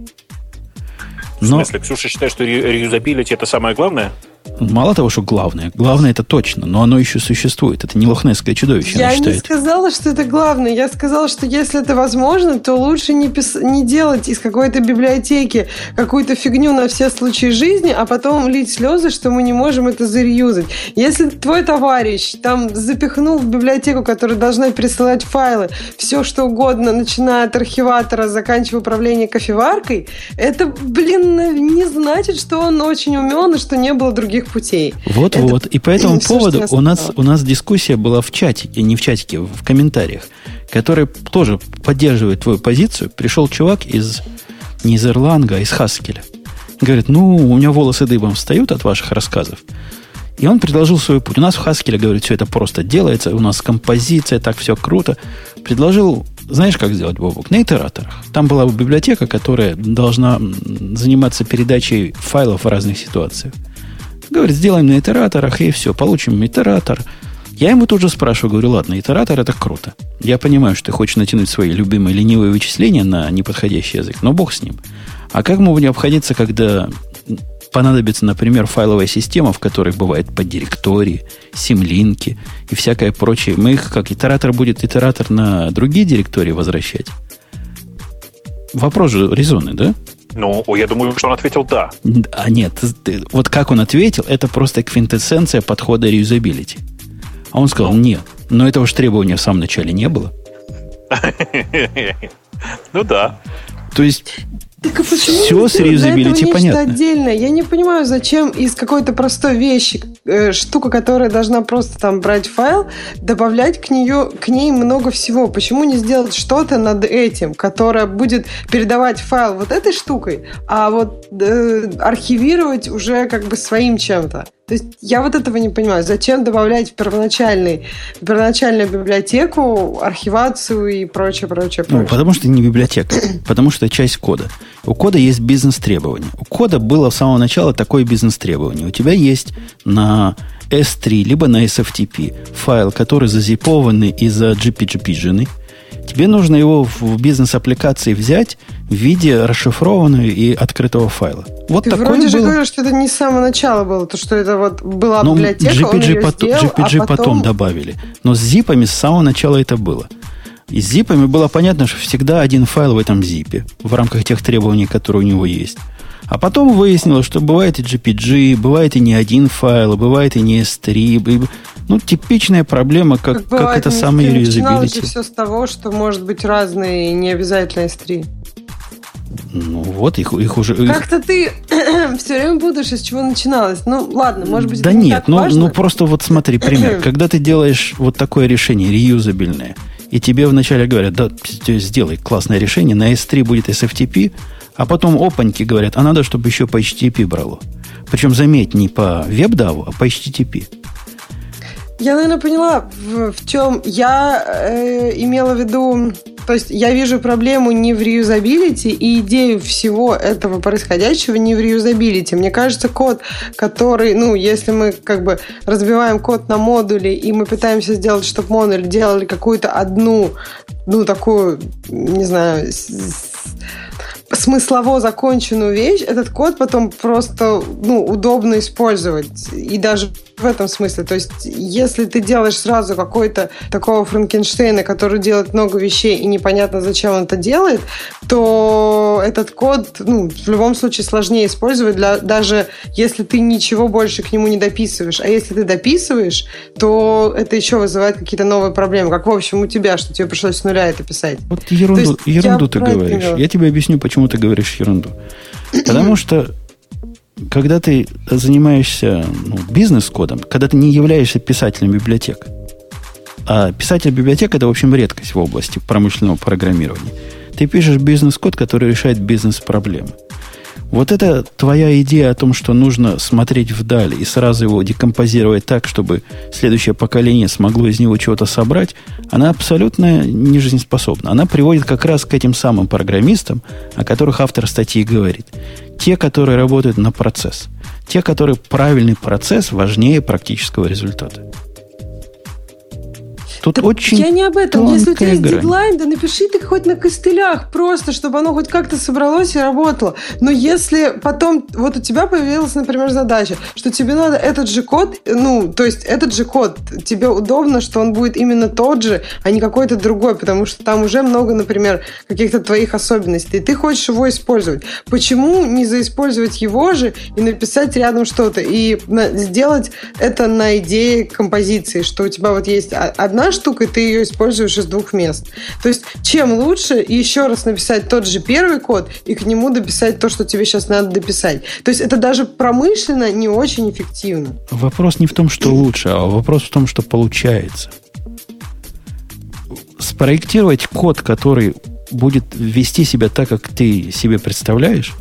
Но... В смысле, Ксюша считает, что реюзабилити это самое главное? Мало того, что главное. Главное это точно, но оно еще существует. Это не лохнесское чудовище, Я не сказала, что это главное. Я сказала, что если это возможно, то лучше не, пис... не делать из какой-то библиотеки какую-то фигню на все случаи жизни, а потом лить слезы, что мы не можем это зареюзать. Если твой товарищ там запихнул в библиотеку, которая должна присылать файлы, все что угодно, начиная от архиватора, заканчивая управление кофеваркой, это, блин, не значит, что он очень умен и что не было других других путей. Вот-вот. И по этому поводу у нас, у нас дискуссия была в чате, не в чатике, в комментариях, который тоже поддерживает твою позицию. Пришел чувак из не из Ирланга, а из Хаскеля. Говорит, ну, у меня волосы дыбом встают от ваших рассказов. И он предложил свой путь. У нас в Хаскеле, говорит, все это просто делается, у нас композиция, так все круто. Предложил, знаешь, как сделать, Бобок? На итераторах. Там была библиотека, которая должна заниматься передачей файлов в разных ситуациях. Говорит, сделаем на итераторах, и все, получим итератор. Я ему тут же спрашиваю, говорю, ладно, итератор это круто. Я понимаю, что ты хочешь натянуть свои любимые ленивые вычисления на неподходящий язык, но бог с ним. А как мы будем обходиться, когда понадобится, например, файловая система, в которой бывает по директории, симлинки и всякое прочее. Мы их, как итератор будет итератор на другие директории возвращать. Вопрос же резонный, да? Ну, я думаю, что он ответил «да». А нет, вот как он ответил, это просто квинтэссенция подхода реюзабилити. А он сказал, нет, но этого же требования в самом начале не было. Ну да. То есть так а почему все с реюзабилити понятно. отдельно. Я не понимаю, зачем из какой-то простой вещи, э, штука, которая должна просто там брать файл, добавлять к, нее, к ней много всего. Почему не сделать что-то над этим, которое будет передавать файл вот этой штукой, а вот э, архивировать уже как бы своим чем-то? То есть я вот этого не понимаю. Зачем добавлять в, первоначальный, в первоначальную библиотеку архивацию и прочее, прочее, прочее? Ну, потому что не библиотека, потому что часть кода. У кода есть бизнес-требования. У кода было с самого начала такое бизнес-требование. У тебя есть на S3, либо на SFTP файл, который зазипованный из-за GPG-жены, Тебе нужно его в бизнес-аппликации взять в виде расшифрованного и открытого файла. Вот Ты такой вроде был... же говоришь, что это не с самого начала было, то что это вот была ну, библиотека, GPG, он ее сделал, GPG а потом... потом добавили. Но с зипами с самого начала это было. И с зипами было понятно, что всегда один файл в этом зипе, в рамках тех требований, которые у него есть. А потом выяснилось, что бывает и GPG, бывает и не один файл, бывает и не S3. Ну, типичная проблема, как, как, как это самое реюзабилити. все с того, что может быть разные, не обязательно S3. Ну вот, их, их уже... Как-то ты все время будешь, из чего начиналось. Ну, ладно, может быть, Да нет, ну, ну просто вот смотри, пример. Когда ты делаешь вот такое решение, реюзабельное, и тебе вначале говорят, да, сделай классное решение, на S3 будет SFTP, а потом опаньки говорят, а надо, чтобы еще по HTTP брало. Причем, заметь, не по WebDAV, а по HTTP. Я, наверное, поняла, в, в чем я э, имела в виду то есть я вижу проблему не в реюзабилити и идею всего этого происходящего не в реюзабилити. Мне кажется, код, который, ну, если мы как бы разбиваем код на модули и мы пытаемся сделать, чтобы модуль делали какую-то одну, ну, такую, не знаю, смыслово законченную вещь, этот код потом просто ну, удобно использовать. И даже в этом смысле. То есть, если ты делаешь сразу какой-то такого Франкенштейна, который делает много вещей и непонятно, зачем он это делает, то этот код ну, в любом случае сложнее использовать, для, даже если ты ничего больше к нему не дописываешь. А если ты дописываешь, то это еще вызывает какие-то новые проблемы. Как, в общем, у тебя, что тебе пришлось с нуля это писать. Вот ерунду, ерунду ты говоришь. Я тебе объясню, почему ты говоришь ерунду. Потому что когда ты занимаешься ну, бизнес-кодом, когда ты не являешься писателем библиотек, а писатель библиотек это, в общем, редкость в области промышленного программирования. Ты пишешь бизнес-код, который решает бизнес-проблемы. Вот это твоя идея о том, что нужно смотреть вдаль и сразу его декомпозировать так, чтобы следующее поколение смогло из него чего-то собрать, она абсолютно не жизнеспособна. Она приводит как раз к этим самым программистам, о которых автор статьи говорит. Те, которые работают на процесс. Те, которые правильный процесс важнее практического результата. Тут так очень Я не об этом. Если у тебя есть дедлайн, да напиши ты хоть на костылях просто, чтобы оно хоть как-то собралось и работало. Но если потом вот у тебя появилась, например, задача, что тебе надо этот же код, ну, то есть этот же код, тебе удобно, что он будет именно тот же, а не какой-то другой, потому что там уже много, например, каких-то твоих особенностей, и ты хочешь его использовать. Почему не заиспользовать его же и написать рядом что-то, и сделать это на идее композиции, что у тебя вот есть одна штука, и ты ее используешь из двух мест. То есть, чем лучше еще раз написать тот же первый код и к нему дописать то, что тебе сейчас надо дописать. То есть, это даже промышленно не очень эффективно. Вопрос не в том, что лучше, а вопрос в том, что получается. Спроектировать код, который будет вести себя так, как ты себе представляешь,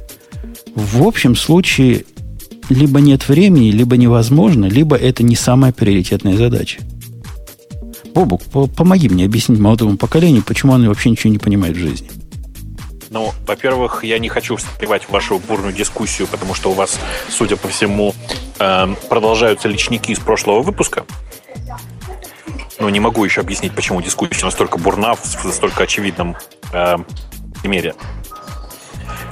в общем случае либо нет времени, либо невозможно, либо это не самая приоритетная задача. Бобук, помоги мне объяснить молодому поколению, почему оно вообще ничего не понимает в жизни. Ну, во-первых, я не хочу встревать в вашу бурную дискуссию, потому что у вас, судя по всему, э, продолжаются личники из прошлого выпуска. Но не могу еще объяснить, почему дискуссия настолько бурна в настолько очевидном э, примере.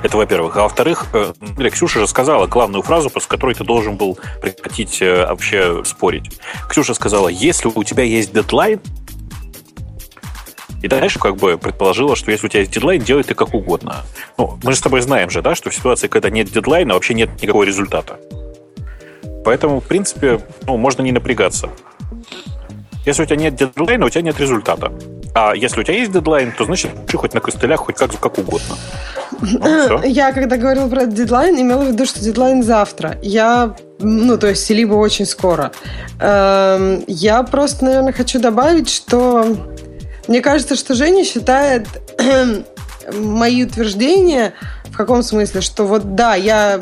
Это во-первых. А во-вторых, э, Ксюша же сказала главную фразу, после которой ты должен был прекратить э, вообще спорить. Ксюша сказала, если у тебя есть дедлайн, и дальше как бы предположила, что если у тебя есть дедлайн, делай ты как угодно. Ну, мы же с тобой знаем же, да, что в ситуации, когда нет дедлайна, вообще нет никакого результата. Поэтому, в принципе, ну, можно не напрягаться. Если у тебя нет дедлайна, у тебя нет результата. А если у тебя есть дедлайн, то значит хоть на костылях, хоть как, как угодно. Ну, я когда говорила про дедлайн, имела в виду, что дедлайн завтра. Я, ну, то есть, либо очень скоро. Эм, я просто, наверное, хочу добавить, что мне кажется, что Женя считает мои утверждения в каком смысле, что вот да, я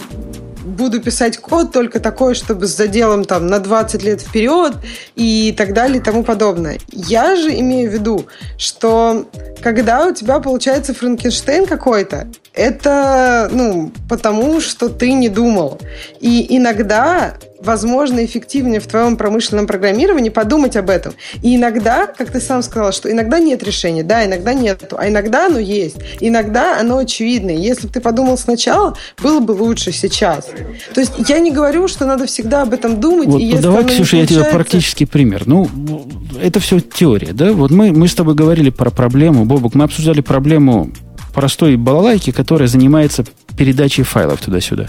буду писать код только такой, чтобы с заделом там на 20 лет вперед и так далее и тому подобное. Я же имею в виду, что когда у тебя получается Франкенштейн какой-то, это, ну, потому что ты не думал. И иногда возможно, эффективнее в твоем промышленном программировании подумать об этом. И иногда, как ты сам сказал, что иногда нет решения, да, иногда нет, а иногда оно есть. Иногда оно очевидное. Если бы ты подумал сначала, было бы лучше сейчас. То есть я не говорю, что надо всегда об этом думать. Вот, и если давай, Ксюша, я тебе практический пример. Ну, это все теория, да? Вот мы, мы с тобой говорили про проблему, Бобок, мы обсуждали проблему простой балалайки, которая занимается передачей файлов туда-сюда.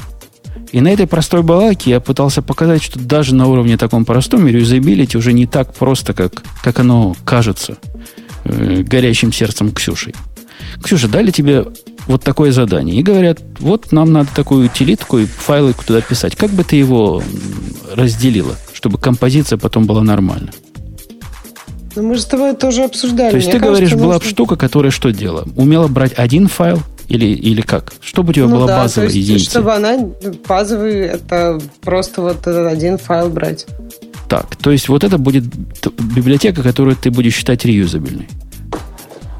И на этой простой балаке я пытался показать, что даже на уровне таком простом реюзабилити уже не так просто, как, как оно кажется э, горящим сердцем Ксюшей. Ксюша, дали тебе вот такое задание. И говорят, вот нам надо такую утилитку и файлы туда писать. Как бы ты его разделила, чтобы композиция потом была нормальна? Ну, мы же с тобой тоже обсуждали. То есть Мне ты кажется, говоришь, была нужно... штука, которая что делала? Умела брать один файл, или, или как? Чтобы у тебя ну, была да, базовая единица? Чтобы она базовый, это просто вот этот один файл брать. Так, то есть вот это будет библиотека, которую ты будешь считать реюзабельной.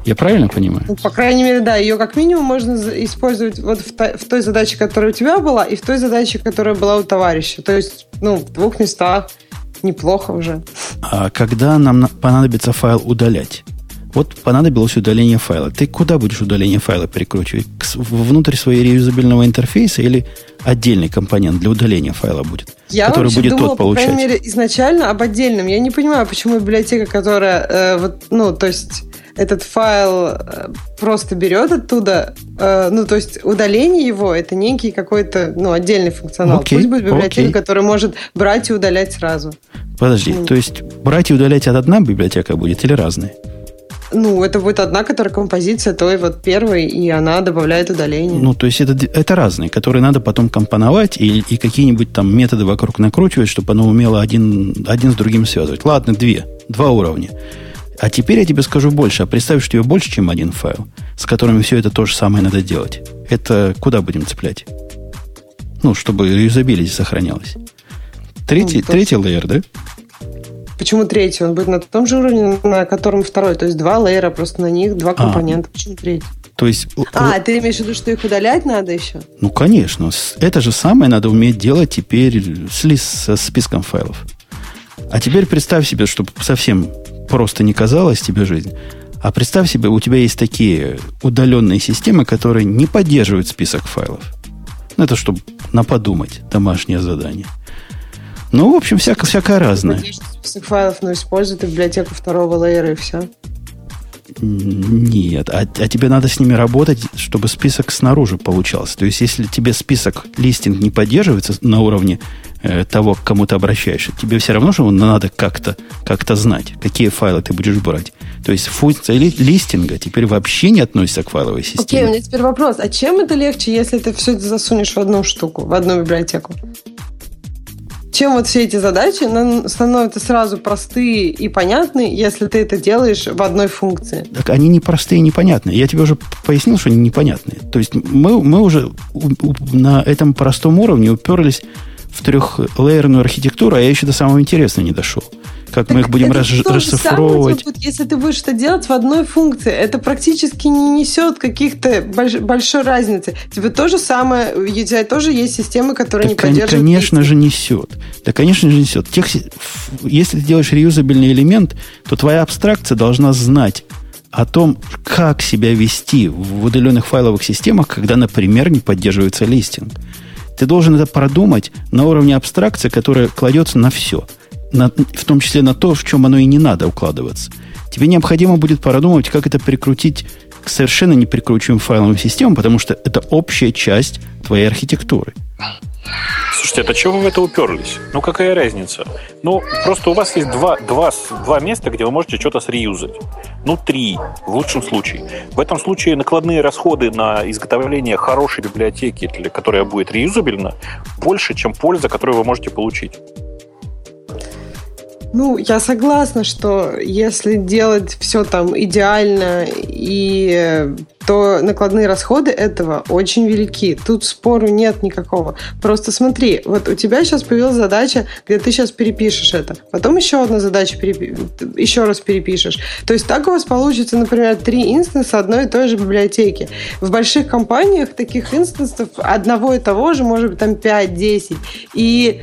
Я правильно понимаю? Ну, по крайней мере, да. Ее как минимум можно использовать вот в, той, в той задаче, которая у тебя была, и в той задаче, которая была у товарища. То есть, ну, в двух местах неплохо уже. А когда нам понадобится файл удалять? Вот понадобилось удаление файла. Ты куда будешь удаление файла перекручивать? Внутрь своего реюзабельного интерфейса или отдельный компонент для удаления файла будет? Я который будет думала, тот получать. по крайней мере, изначально об отдельном. Я не понимаю, почему библиотека, которая, э, вот, ну, то есть этот файл э, просто берет оттуда, э, ну, то есть удаление его это некий какой-то, ну, отдельный функционал. Окей, Пусть будет библиотека, окей. которая может брать и удалять сразу. Подожди, то есть брать и удалять от одна библиотека будет или разные? Ну, это будет одна, которая композиция той вот первой, и она добавляет удаление. Ну, то есть это, это разные, которые надо потом компоновать и, и какие-нибудь там методы вокруг накручивать, чтобы оно умело один, один с другим связывать. Ладно, две, два уровня. А теперь я тебе скажу больше. А представь, что у тебя больше, чем один файл, с которыми все это то же самое надо делать. Это куда будем цеплять? Ну, чтобы юзабилити сохранялось. Третий, ну, третий лейер, да? Почему третий? Он будет на том же уровне, на котором второй. То есть два лейера, просто на них два а. компонента. А. Почему третий? То есть... А, ты имеешь в виду, что их удалять надо еще? Ну, конечно. Это же самое надо уметь делать теперь с, со списком файлов. А теперь представь себе, чтобы совсем просто не казалась тебе жизнь, а представь себе, у тебя есть такие удаленные системы, которые не поддерживают список файлов. Ну, это чтобы на подумать, домашнее задание. Ну, в общем, всяко, всякое разное. Список файлов, но использует библиотеку второго лейера и все. Нет, а, а тебе надо с ними работать, чтобы список снаружи получался. То есть, если тебе список листинг не поддерживается на уровне э, того, к кому ты обращаешься, тебе все равно что надо как-то как знать, какие файлы ты будешь брать. То есть функция ли, листинга теперь вообще не относится к файловой системе. Окей, okay, у меня теперь вопрос. А чем это легче, если ты все это засунешь в одну штуку, в одну библиотеку? Чем вот все эти задачи становятся сразу простые и понятные, если ты это делаешь в одной функции. Так они не простые и непонятные. Я тебе уже пояснил, что они непонятные. То есть мы, мы уже на этом простом уровне уперлись в трехлейерную архитектуру, а я еще до самого интересного не дошел как так мы их будем рас, расшифровывать. Самое, если ты будешь это делать в одной функции, это практически не несет каких-то больш, большой разницы. Тебе то же самое, у тебя тоже есть системы, которые так, не поддерживают. Конечно же несет. Да, конечно же несет. Тех, если ты делаешь реюзабельный элемент, то твоя абстракция должна знать о том, как себя вести в удаленных файловых системах, когда, например, не поддерживается листинг. Ты должен это продумать на уровне абстракции, которая кладется на все – на, в том числе на то, в чем оно и не надо укладываться. Тебе необходимо будет продумать, как это прикрутить к совершенно неприкручиваемым файловым системам, потому что это общая часть твоей архитектуры. Слушайте, это чего вы в это уперлись? Ну, какая разница? Ну, просто у вас есть два, два, два места, где вы можете что-то среюзать. Ну, три, в лучшем случае. В этом случае накладные расходы на изготовление хорошей библиотеки, для которая будет реюзабельна, больше, чем польза, которую вы можете получить. Ну, я согласна, что если делать все там идеально, и то накладные расходы этого очень велики. Тут спору нет никакого. Просто смотри, вот у тебя сейчас появилась задача, где ты сейчас перепишешь это. Потом еще одна задача, перепи... еще раз перепишешь. То есть так у вас получится, например, три инстанса одной и той же библиотеки. В больших компаниях таких инстансов одного и того же может быть там 5-10. И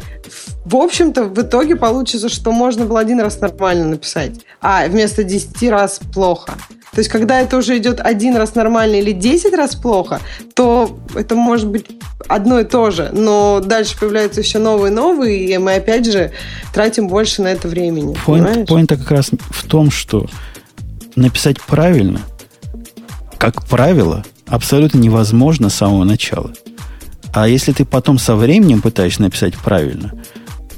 в общем-то, в итоге получится, что можно было один раз нормально написать, а вместо 10 раз плохо. То есть, когда это уже идет один раз нормально или 10 раз плохо, то это может быть одно и то же. Но дальше появляются еще новые-новые, и мы опять же тратим больше на это времени. Point, как раз в том, что написать правильно, как правило, абсолютно невозможно с самого начала. А если ты потом со временем пытаешься написать правильно,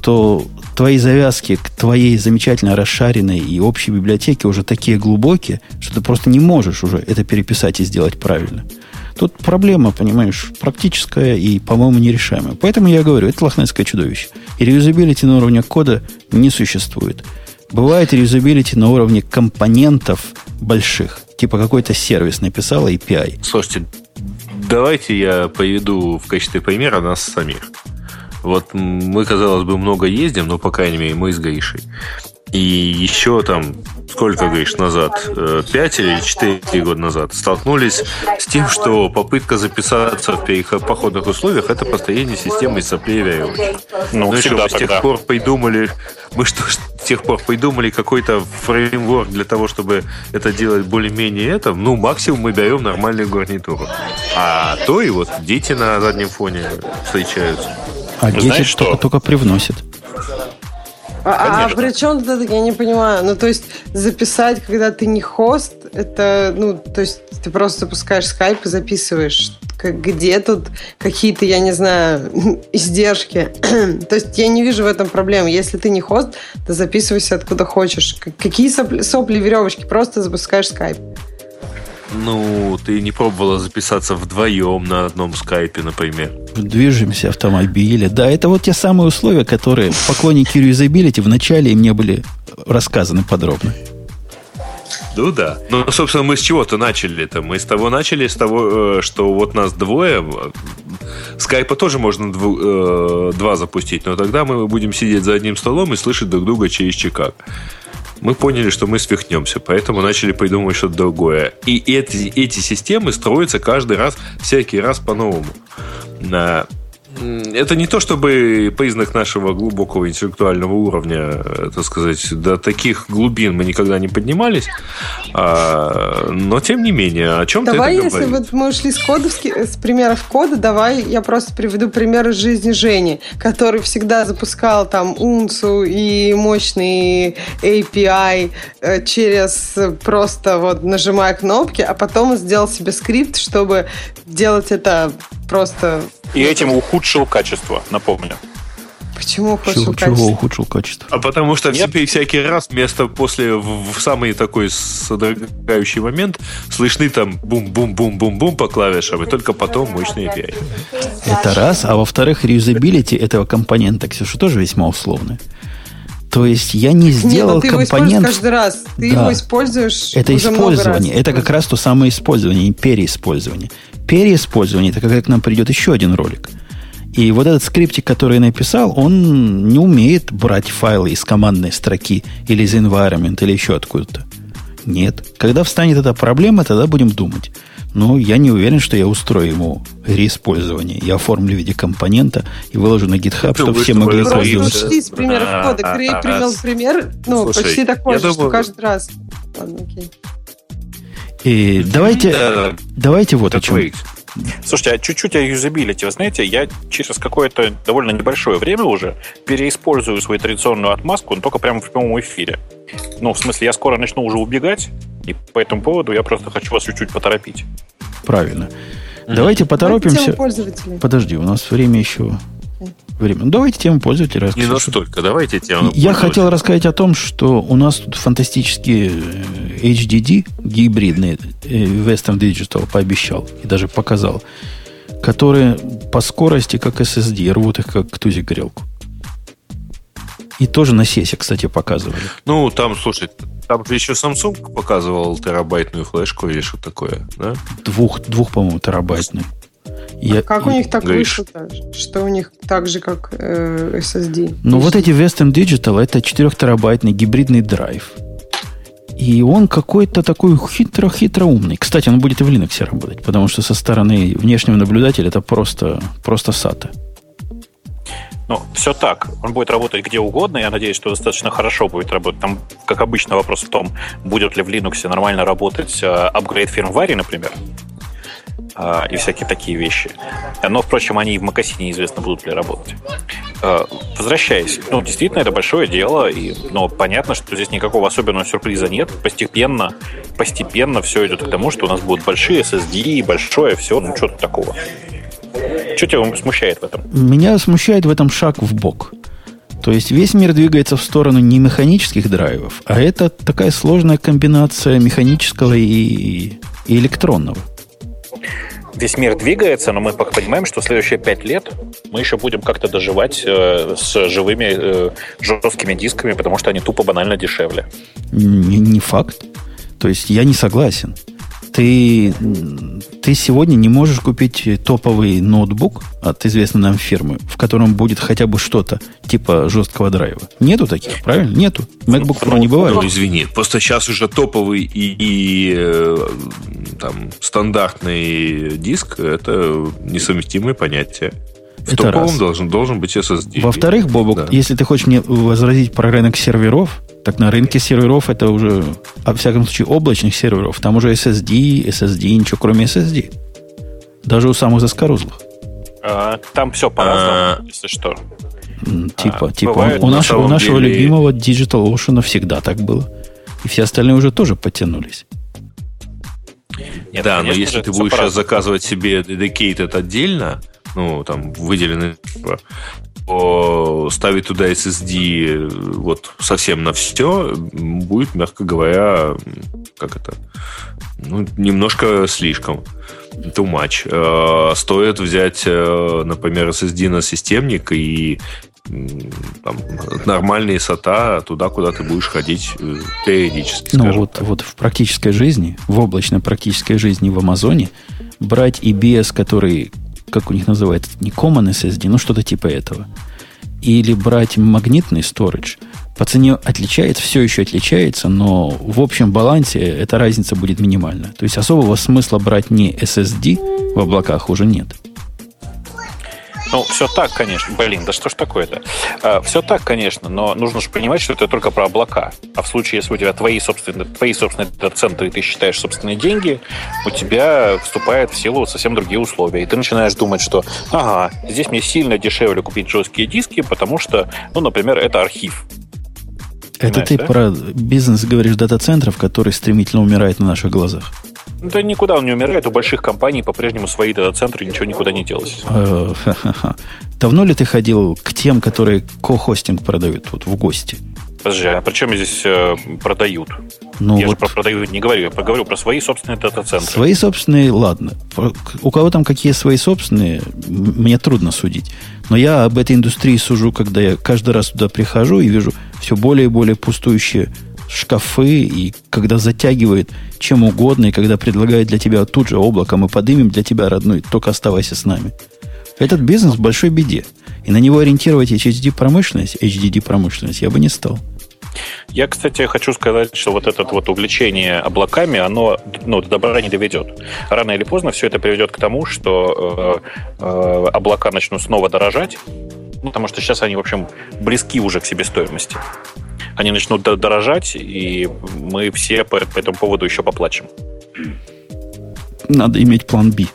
то твои завязки к твоей замечательно расшаренной и общей библиотеке уже такие глубокие, что ты просто не можешь уже это переписать и сделать правильно. Тут проблема, понимаешь, практическая и, по-моему, нерешаемая. Поэтому я говорю, это лохнесское чудовище. И реюзабилити на уровне кода не существует. Бывает реюзабилити на уровне компонентов больших. Типа какой-то сервис написал API. Слушайте, Давайте я поведу в качестве примера нас самих. Вот мы, казалось бы, много ездим, но, по крайней мере, мы с Гришей. И еще там сколько, говоришь, назад, 5 или 4 года назад, столкнулись с тем, что попытка записаться в переходных условиях – это построение системы соплей веревочек. Ну, ну всегда что, с тех пор придумали, мы что, с тех пор придумали какой-то фреймворк для того, чтобы это делать более-менее это, ну, максимум мы даем нормальную гарнитуру. А то и вот дети на заднем фоне встречаются. А дети Знаешь, что? только, только привносят. А, а при чем тут я не понимаю? Ну, то есть записать, когда ты не хост, это, ну, то есть ты просто запускаешь скайп и записываешь. Где тут какие-то, я не знаю, издержки? то есть я не вижу в этом проблемы. Если ты не хост, то записывайся откуда хочешь. Какие сопли, сопли веревочки? Просто запускаешь скайп. Ну, ты не пробовала записаться вдвоем на одном скайпе, например. Движемся автомобили. Да, это вот те самые условия, которые поклонники юзабилити вначале им не были рассказаны подробно. Ну да. Ну, собственно, мы с чего-то начали-то. Мы с того начали, с того, э, что вот нас двое. Скайпа тоже можно дву, э, два запустить, но тогда мы будем сидеть за одним столом и слышать друг друга через чекак мы поняли, что мы свихнемся, поэтому начали придумывать что-то другое. И эти, эти системы строятся каждый раз, всякий раз по-новому это не то чтобы признак нашего глубокого интеллектуального уровня, так сказать, до таких глубин мы никогда не поднимались, а, но тем не менее, о чем давай, ты это если вот мы ушли с, кодовски, с примеров кода, давай я просто приведу пример из жизни Жени, который всегда запускал там унцу и мощный API э, через просто вот нажимая кнопки, а потом сделал себе скрипт, чтобы делать это просто и этим ухудшил качество, напомню. Почему ухудшил чего, качество? Чего ухудшил качество? А потому что Нет. всякий раз вместо после в, в самый такой содрогающий момент слышны там бум-бум-бум-бум-бум по клавишам, и только потом мощный API. Это раз. А во-вторых, реюзабилити этого компонента, Ксюша, тоже весьма условный. То есть я не сделал Нет, ты компонент. Его каждый раз. Ты да. его используешь. Это уже использование. Это как раз то самое использование, не переиспользование переиспользование, это когда к нам придет еще один ролик. И вот этот скриптик, который я написал, он не умеет брать файлы из командной строки или из environment или еще откуда-то. Нет. Когда встанет эта проблема, тогда будем думать. Но я не уверен, что я устрою ему реиспользование. Я оформлю в виде компонента и выложу на GitHub, чтобы все могли пользоваться. Почти из примеров кода. Грей привел пример, ну, Слушай, почти такой же, думаю... что каждый раз. Ладно, окей. И давайте, да, давайте вот о чем. Слушайте, а чуть-чуть о юзабилити. Вы знаете, я через какое-то довольно небольшое время уже переиспользую свою традиционную отмазку, но только прямо в прямом эфире. Ну, в смысле, я скоро начну уже убегать, и по этому поводу я просто хочу вас чуть-чуть поторопить. Правильно. Mm-hmm. Давайте поторопимся. Подожди, у нас время еще время. Ну, давайте тему пользователя. Не настолько. Давайте тему Я хотел рассказать о том, что у нас тут фантастические э, HDD гибридные э, Western Digital пообещал и даже показал, которые по скорости, как SSD, рвут их как тузик грелку. И тоже на сесе, кстати, показывали. Ну, там, слушай, там еще Samsung показывал терабайтную флешку или что такое, да? Двух, двух по-моему, терабайтную. Я, как у них так вышло Что у них так же, как э, SSD? Ну, вот эти Western Digital это 4-терабайтный гибридный драйв. И он какой-то такой хитро-хитро умный. Кстати, он будет и в Linux работать, потому что со стороны внешнего наблюдателя это просто, просто SATA. Ну, все так. Он будет работать где угодно. Я надеюсь, что достаточно хорошо будет работать. Там, как обычно, вопрос в том, будет ли в Linux нормально работать апгрейд фирмваре, например. А, и всякие такие вещи. Но, впрочем, они и в Макасине неизвестно, будут ли работать. А, возвращаясь, ну, действительно, это большое дело, и, но понятно, что здесь никакого особенного сюрприза нет. Постепенно, постепенно все идет к тому, что у нас будут большие SSD, большое все, ну, что-то такого. Что тебя смущает в этом? Меня смущает в этом шаг в бок. То есть весь мир двигается в сторону не механических драйвов, а это такая сложная комбинация механического и, и электронного весь мир двигается, но мы пока понимаем, что следующие пять лет мы еще будем как-то доживать э, с живыми э, жесткими дисками, потому что они тупо банально дешевле. Не, не факт. То есть я не согласен. Ты, ты сегодня не можешь купить топовый ноутбук от известной нам фирмы, в котором будет хотя бы что-то типа жесткого драйва. Нету таких, правильно? Нету. MacBook Pro не бывает. Ну, извини, просто сейчас уже топовый и, и э, там, стандартный диск это несовместимые понятия. В это раз. Должен, должен быть SSD. Во-вторых, Бобок, да. если ты хочешь мне возразить про рынок серверов, так на рынке серверов это уже, во всяком случае, облачных серверов. Там уже SSD, SSD, ничего кроме SSD. Даже у самых заскорузлых. А, там все по-разному, а, если что. Типа, а, типа бывает, у, наш, у нашего деле... любимого Digital Ocean всегда так было. И все остальные уже тоже подтянулись. Нет, да, но если ты будешь сейчас заказывать себе dedicated отдельно, ну, там, выделенный, то ставить туда SSD вот совсем на все будет, мягко говоря, как это, ну, немножко слишком. Too much. Э, стоит взять, э, например, SSD на системник и там, нормальные SATA туда, куда ты будешь ходить э, периодически. Ну, вот, вот в практической жизни, в облачной практической жизни в Амазоне брать EBS, который как у них называется, не Common SSD, но что-то типа этого. Или брать магнитный storage. По цене отличается, все еще отличается, но в общем балансе эта разница будет минимальна. То есть особого смысла брать не SSD в облаках уже нет. Ну, все так, конечно. Блин, да что ж такое-то? А, все так, конечно, но нужно же понимать, что это только про облака. А в случае, если у тебя твои собственные, твои собственные центры, и ты считаешь собственные деньги, у тебя вступает в силу совсем другие условия. И ты начинаешь думать, что, ага, здесь мне сильно дешевле купить жесткие диски, потому что, ну, например, это архив. Это ты да? про бизнес говоришь дата-центров, который стремительно умирает на наших глазах. Да никуда он не умирает. У больших компаний по-прежнему свои дата-центры, ничего никуда не делось. Э, Давно ли ты ходил к тем, которые ко-хостинг продают вот в гости? Подожди, а при чем здесь э, продают? Ну, я вот... же про продают не говорю, я поговорю про свои собственные дата-центры. Свои собственные, ладно. У кого там какие свои собственные, мне трудно судить. Но я об этой индустрии сужу, когда я каждый раз туда прихожу и вижу все более и более пустующие шкафы, и когда затягивает чем угодно, и когда предлагает для тебя тут же облако, мы подымем для тебя родной, только оставайся с нами. Этот бизнес в большой беде. И на него ориентировать HDD-промышленность, HDD-промышленность я бы не стал. Я, кстати, хочу сказать, что вот это вот увлечение облаками, оно ну, до добра не доведет. Рано или поздно все это приведет к тому, что э, э, облака начнут снова дорожать, потому что сейчас они, в общем, близки уже к себестоимости они начнут дорожать, и мы все по, по этому поводу еще поплачем. Надо иметь план B.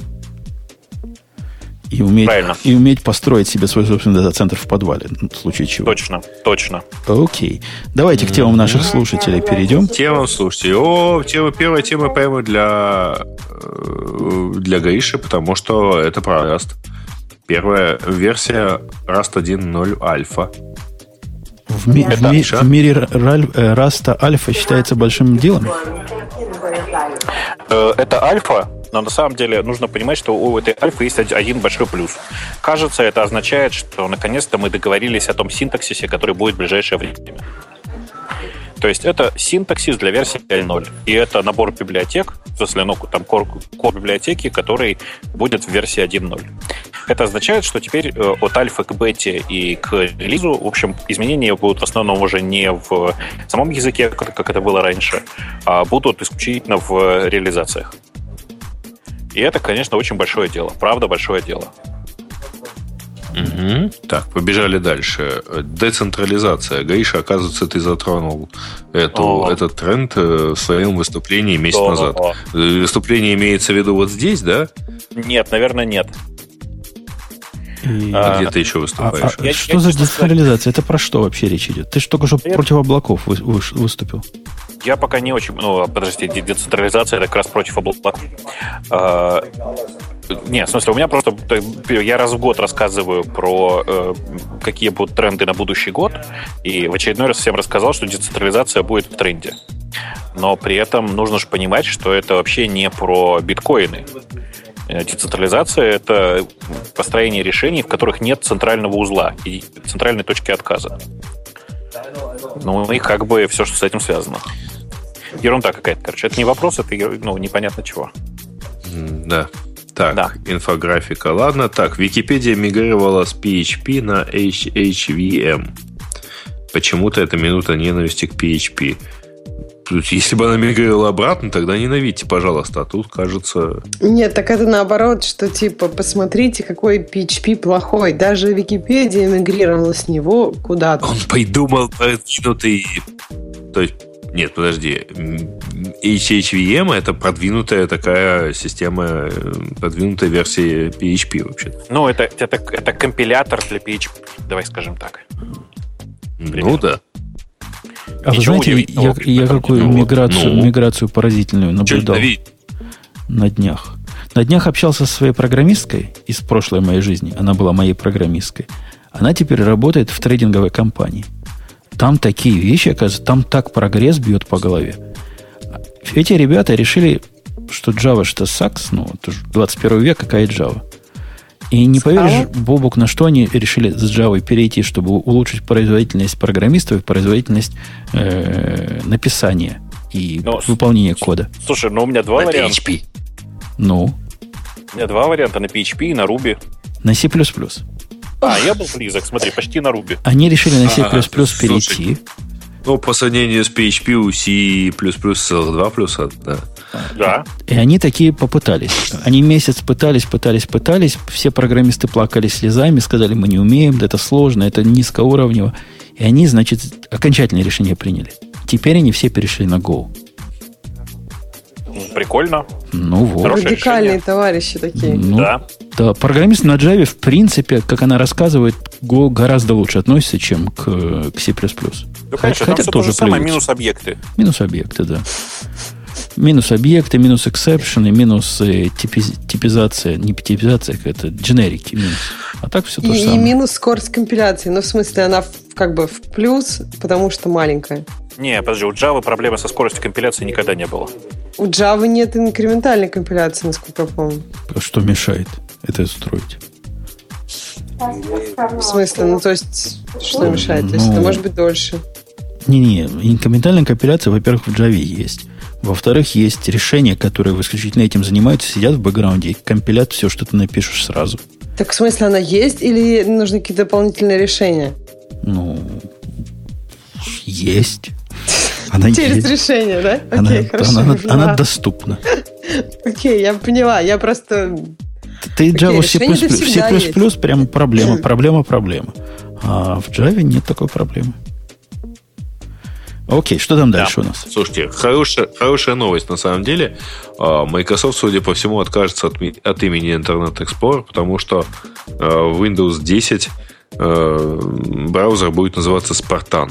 И уметь, Правильно. и уметь построить себе свой собственный дата-центр в подвале, в случае чего. Точно, точно. Окей. Давайте к темам наших слушателей перейдем. Темам слушайте. О, тема, первая тема прямо для, э, для Гриши, потому что это про Rust. Первая версия Rust 1.0 альфа. В, ми- в, ми- в мире раль- э, Раста альфа считается большим делом? Э, это альфа, но на самом деле нужно понимать, что у этой альфы есть один большой плюс. Кажется, это означает, что наконец-то мы договорились о том синтаксисе, который будет в ближайшее время. То есть это синтаксис для версии 1.0. И это набор библиотек, в смысле, ну, там кор, кор библиотеки, который будет в версии 1.0. Это означает, что теперь э, от альфа к бете и к релизу, в общем, изменения будут в основном уже не в самом языке, как это было раньше, а будут исключительно в реализациях. И это, конечно, очень большое дело. Правда, большое дело. Угу. Так, побежали дальше. Децентрализация. Гриша, оказывается, ты затронул эту, этот тренд э, в своем выступлении месяц О, назад. Э, выступление имеется в виду вот здесь, да? Нет, наверное, нет. И... А, где ты еще выступаешь? А, а, что я, за децентрализация? Это про что вообще речь идет? Ты же только что я... против облаков вы, вы, выступил. Я пока не очень... Ну, подожди, децентрализация это как раз против облаков. А, нет, в смысле, у меня просто... Я раз в год рассказываю про э, какие будут тренды на будущий год, и в очередной раз всем рассказал, что децентрализация будет в тренде. Но при этом нужно же понимать, что это вообще не про биткоины. Э, децентрализация — это построение решений, в которых нет центрального узла и центральной точки отказа. Ну и как бы все, что с этим связано. Ерунда какая-то, короче. Это не вопрос, это ну, непонятно чего. Да. Так, да. инфографика. Ладно, так, Википедия мигрировала с PHP на HHVM. Почему-то это минута ненависти к PHP. Если бы она мигрировала обратно, тогда ненавидьте, пожалуйста. А тут кажется... Нет, так это наоборот, что типа, посмотрите, какой PHP плохой. Даже Википедия мигрировала с него куда-то. Он придумал продвинутый... То есть, нет, подожди. HHVM это продвинутая такая система, продвинутая версия PHP вообще. Ну, это, это, это компилятор для PHP, давай скажем так. Примерно. Ну да. А вы знаете, я, я какую ну, миграцию, ну, миграцию поразительную наблюдал на днях. На днях общался со своей программисткой из прошлой моей жизни. Она была моей программисткой. Она теперь работает в трейдинговой компании. Там такие вещи, оказывается, там так прогресс бьет по голове. Эти ребята решили, что Java что сакс, ну, это 21 век, какая Java. И не поверишь, Бобук, на что они решили с Java перейти, чтобы улучшить производительность программистов и производительность э, написания и но, ну, выполнения кода. Слушай, ну у меня два на варианта. PHP. Ну? У меня два варианта на PHP и на Ruby. На C++. А, я был близок, смотри, почти на Ruby. Они решили на C++ а, перейти. Ну, по сравнению с PHP у C++ целых два плюса, да. Да. И они такие попытались. Они месяц пытались, пытались, пытались. Все программисты плакали слезами, сказали, мы не умеем, это сложно, это низкоуровнево. И они, значит, окончательное решение приняли. Теперь они все перешли на Go. Прикольно. Ну вот. Радикальные решение. товарищи такие. Ну, да. Да, программист на Java, в принципе, как она рассказывает, Go гораздо лучше относится, чем к, к C++. Ну, конечно, Хотя там тоже то самое, минус объекты. Минус объекты, да. Минус объекты, минус эксепшены, минус э, типиз, типизация, не типизация, это дженерики минус. А так все то и, же самое. И минус скорость компиляции. Ну, в смысле, она в, как бы в плюс, потому что маленькая. Не, подожди, у Java проблемы со скоростью компиляции никогда не было. У Java нет инкрементальной компиляции, насколько я помню. А что мешает это строить? В смысле? Ну, то есть, что мешает? То есть, это ну, может быть дольше. Не-не, инкрементальная компиляция, во-первых, в Java есть. Во-вторых, есть решения, которые исключительно этим занимаются, сидят в бэкграунде и компилят все, что ты напишешь сразу. Так в смысле она есть или нужны какие-то дополнительные решения? Ну, есть. Она Через есть. решение, да? Она, Окей, хорошо. Она, она доступна. Окей, я поняла. Я просто... Ты Java C++, C++ прям проблема, проблема, проблема. А в Java нет такой проблемы. Окей, что там дальше да. у нас? Слушайте, хорошая, хорошая новость на самом деле. А, Microsoft, судя по всему, откажется от, от имени Internet Explorer, потому что а, в Windows 10 а, браузер будет называться Spartan.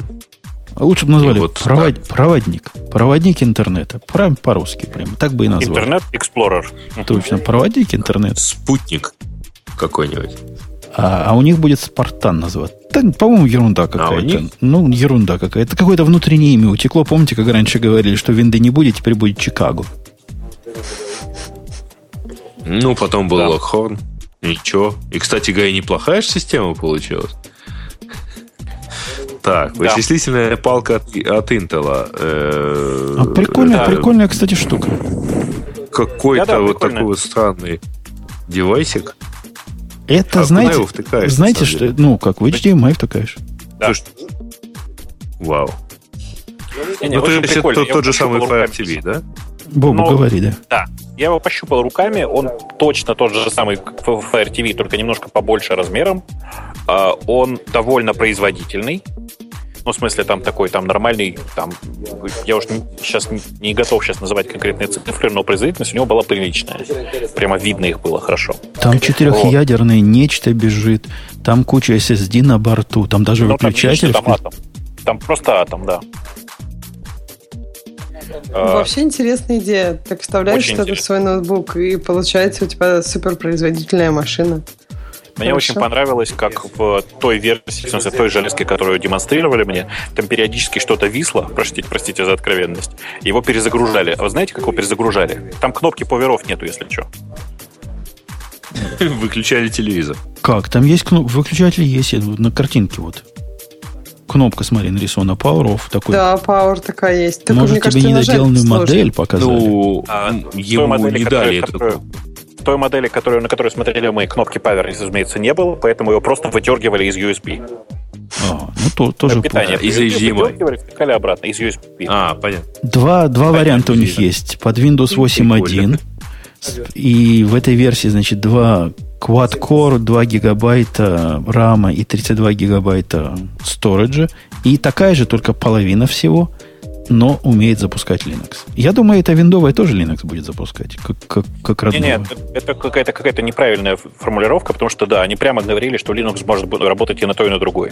А лучше бы назвали вот, провод, да. проводник. Проводник интернета. Прям по-русски прям. Так бы и назвали. Интернет Explorer. Точно, проводник интернета. Спутник какой-нибудь. А, а у них будет Спартан называться. Так, по-моему, ерунда какая-то. А ну, ерунда какая-то. Какое-то внутреннее имя утекло. Помните, как раньше говорили, что винды не будет, теперь будет Чикаго. Ну, потом был да. Локхорн. Ничего. И, кстати говоря, неплохая же система получилась. Так, да. вычислительная палка от, от Intel. Э, а прикольная, да. прикольная, кстати, штука. Какой-то да, да, вот такой вот странный девайсик. Это, а знаете, втыкаешь, знаете что, ну, как в HDMI втыкаешь. Да. Слушай, вау. Не, не, ну, то есть это тот, тот же самый Fire TV, да? Бобу, Но, говори, да. Да. Я его пощупал руками, он точно тот же самый Fire TV, только немножко побольше размером. А, он довольно производительный. Ну, в смысле, там такой, там нормальный, там, я уж не, сейчас не, готов сейчас называть конкретные цифры, но производительность у него была приличная. Прямо видно их было хорошо. Там четырехъядерное вот. нечто бежит, там куча SSD на борту, там даже ну, выключатель. Там, там атом. Там просто атом, да. А, Вообще интересная идея. Так вставляешь что-то в свой ноутбук, и получается у тебя суперпроизводительная машина. Мне Хорошо. очень понравилось, как в той версии, в смысле, той железке, которую демонстрировали мне, там периодически что-то висло, простите, простите за откровенность, его перезагружали. А вы знаете, как его перезагружали? Там кнопки поверов нету, если что. Выключали телевизор. Как? Там есть кнопка, выключатель есть, на картинке вот. кнопка, смотри, нарисована Power Off. Такой. Да, Power такая есть. Только, Может, тебе недоделанную модель показали? Ну, а, ему модели, не дали которую, той модели, которую, на которой смотрели мы, кнопки Power, разумеется, не было, поэтому его просто выдергивали из USB. А, ну, то, тоже питание. Из HDMI. Втыкали обратно, из USB. А, понятно. Два, два варианта у них есть. Под Windows 8.1. И в этой версии, значит, два quad-core, 2 гигабайта рама и 32 гигабайта сториджа. И такая же, только половина всего, но умеет запускать Linux. Я думаю, это виндовая тоже Linux будет запускать, как, как, как родного. Нет, нет, это какая-то какая неправильная формулировка, потому что, да, они прямо говорили, что Linux может работать и на то, и на другой.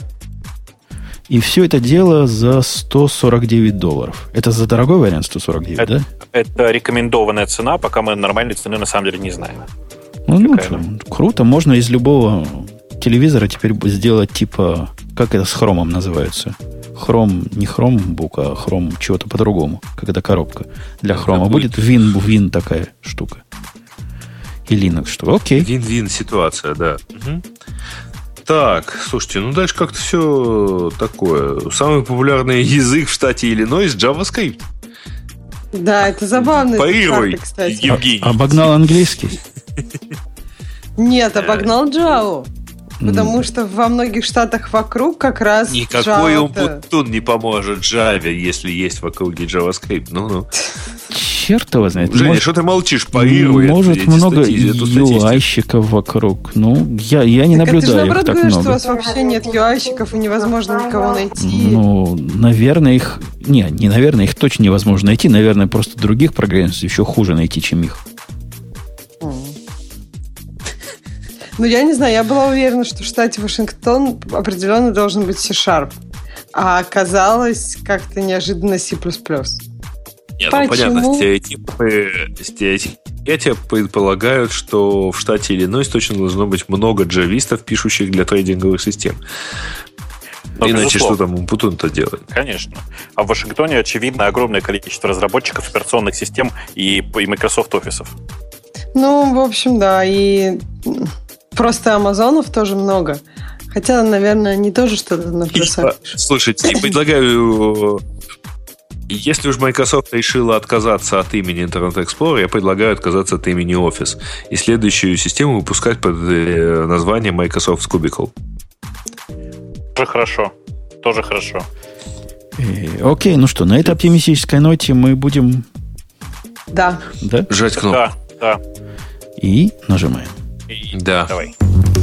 И все это дело за 149 долларов. Это за дорогой вариант 149, это, да? Это рекомендованная цена, пока мы нормальной цены на самом деле не знаем. Ну, ну что, круто. Можно из любого телевизора теперь сделать типа, как это с хромом называется? Хром, не хромбук, а хром чего-то по-другому. Как это коробка для хрома. Будет вин, вин такая штука. И Linux что? Окей. Вин-вин ситуация, да. Угу. Так, слушайте, ну дальше как-то все такое. Самый популярный язык в штате Иллинойс JavaScript. Да, это забавно. Парируй, кстати. Евгений. Обогнал английский? Нет, обогнал Java. Потому что во многих штатах вокруг как раз Никакой Умпутун не поможет Java, если есть в округе JavaScript. Ну-ну. Черт его знает. Женя, может, что ты молчишь? Парируй. Может, много UI-щиков вокруг. Ну, я, я не так наблюдаю это же их так много. что у вас вообще нет UI-щиков и невозможно никого найти. Ну, наверное, их... Не, не наверное, их точно невозможно найти. Наверное, просто других программистов еще хуже найти, чем их. Ну, я не знаю, я была уверена, что в штате Вашингтон определенно должен быть C-Sharp. А оказалось как-то неожиданно C++. Нет, ну понятно, стереотипы, стереотипы предполагают, что в штате Иллинойс точно должно быть много джавистов, пишущих для трейдинговых систем. Но, Иначе безусловно. что там Умпутун-то делает? Конечно. А в Вашингтоне, очевидно, огромное количество разработчиков операционных систем и, и Microsoft офисов. Ну, в общем, да. И Просто Амазонов тоже много. Хотя, наверное, не тоже что-то написали. Слушайте, предлагаю... Если уж Microsoft решила отказаться от имени Internet Explorer, я предлагаю отказаться от имени Office и следующую систему выпускать под э, названием Microsoft Cubicle. Тоже хорошо. Тоже хорошо. Э, окей, ну что, на этой оптимистической ноте мы будем... Да. Да? Жать кнопку. Да, да. И нажимаем. Да. Давай.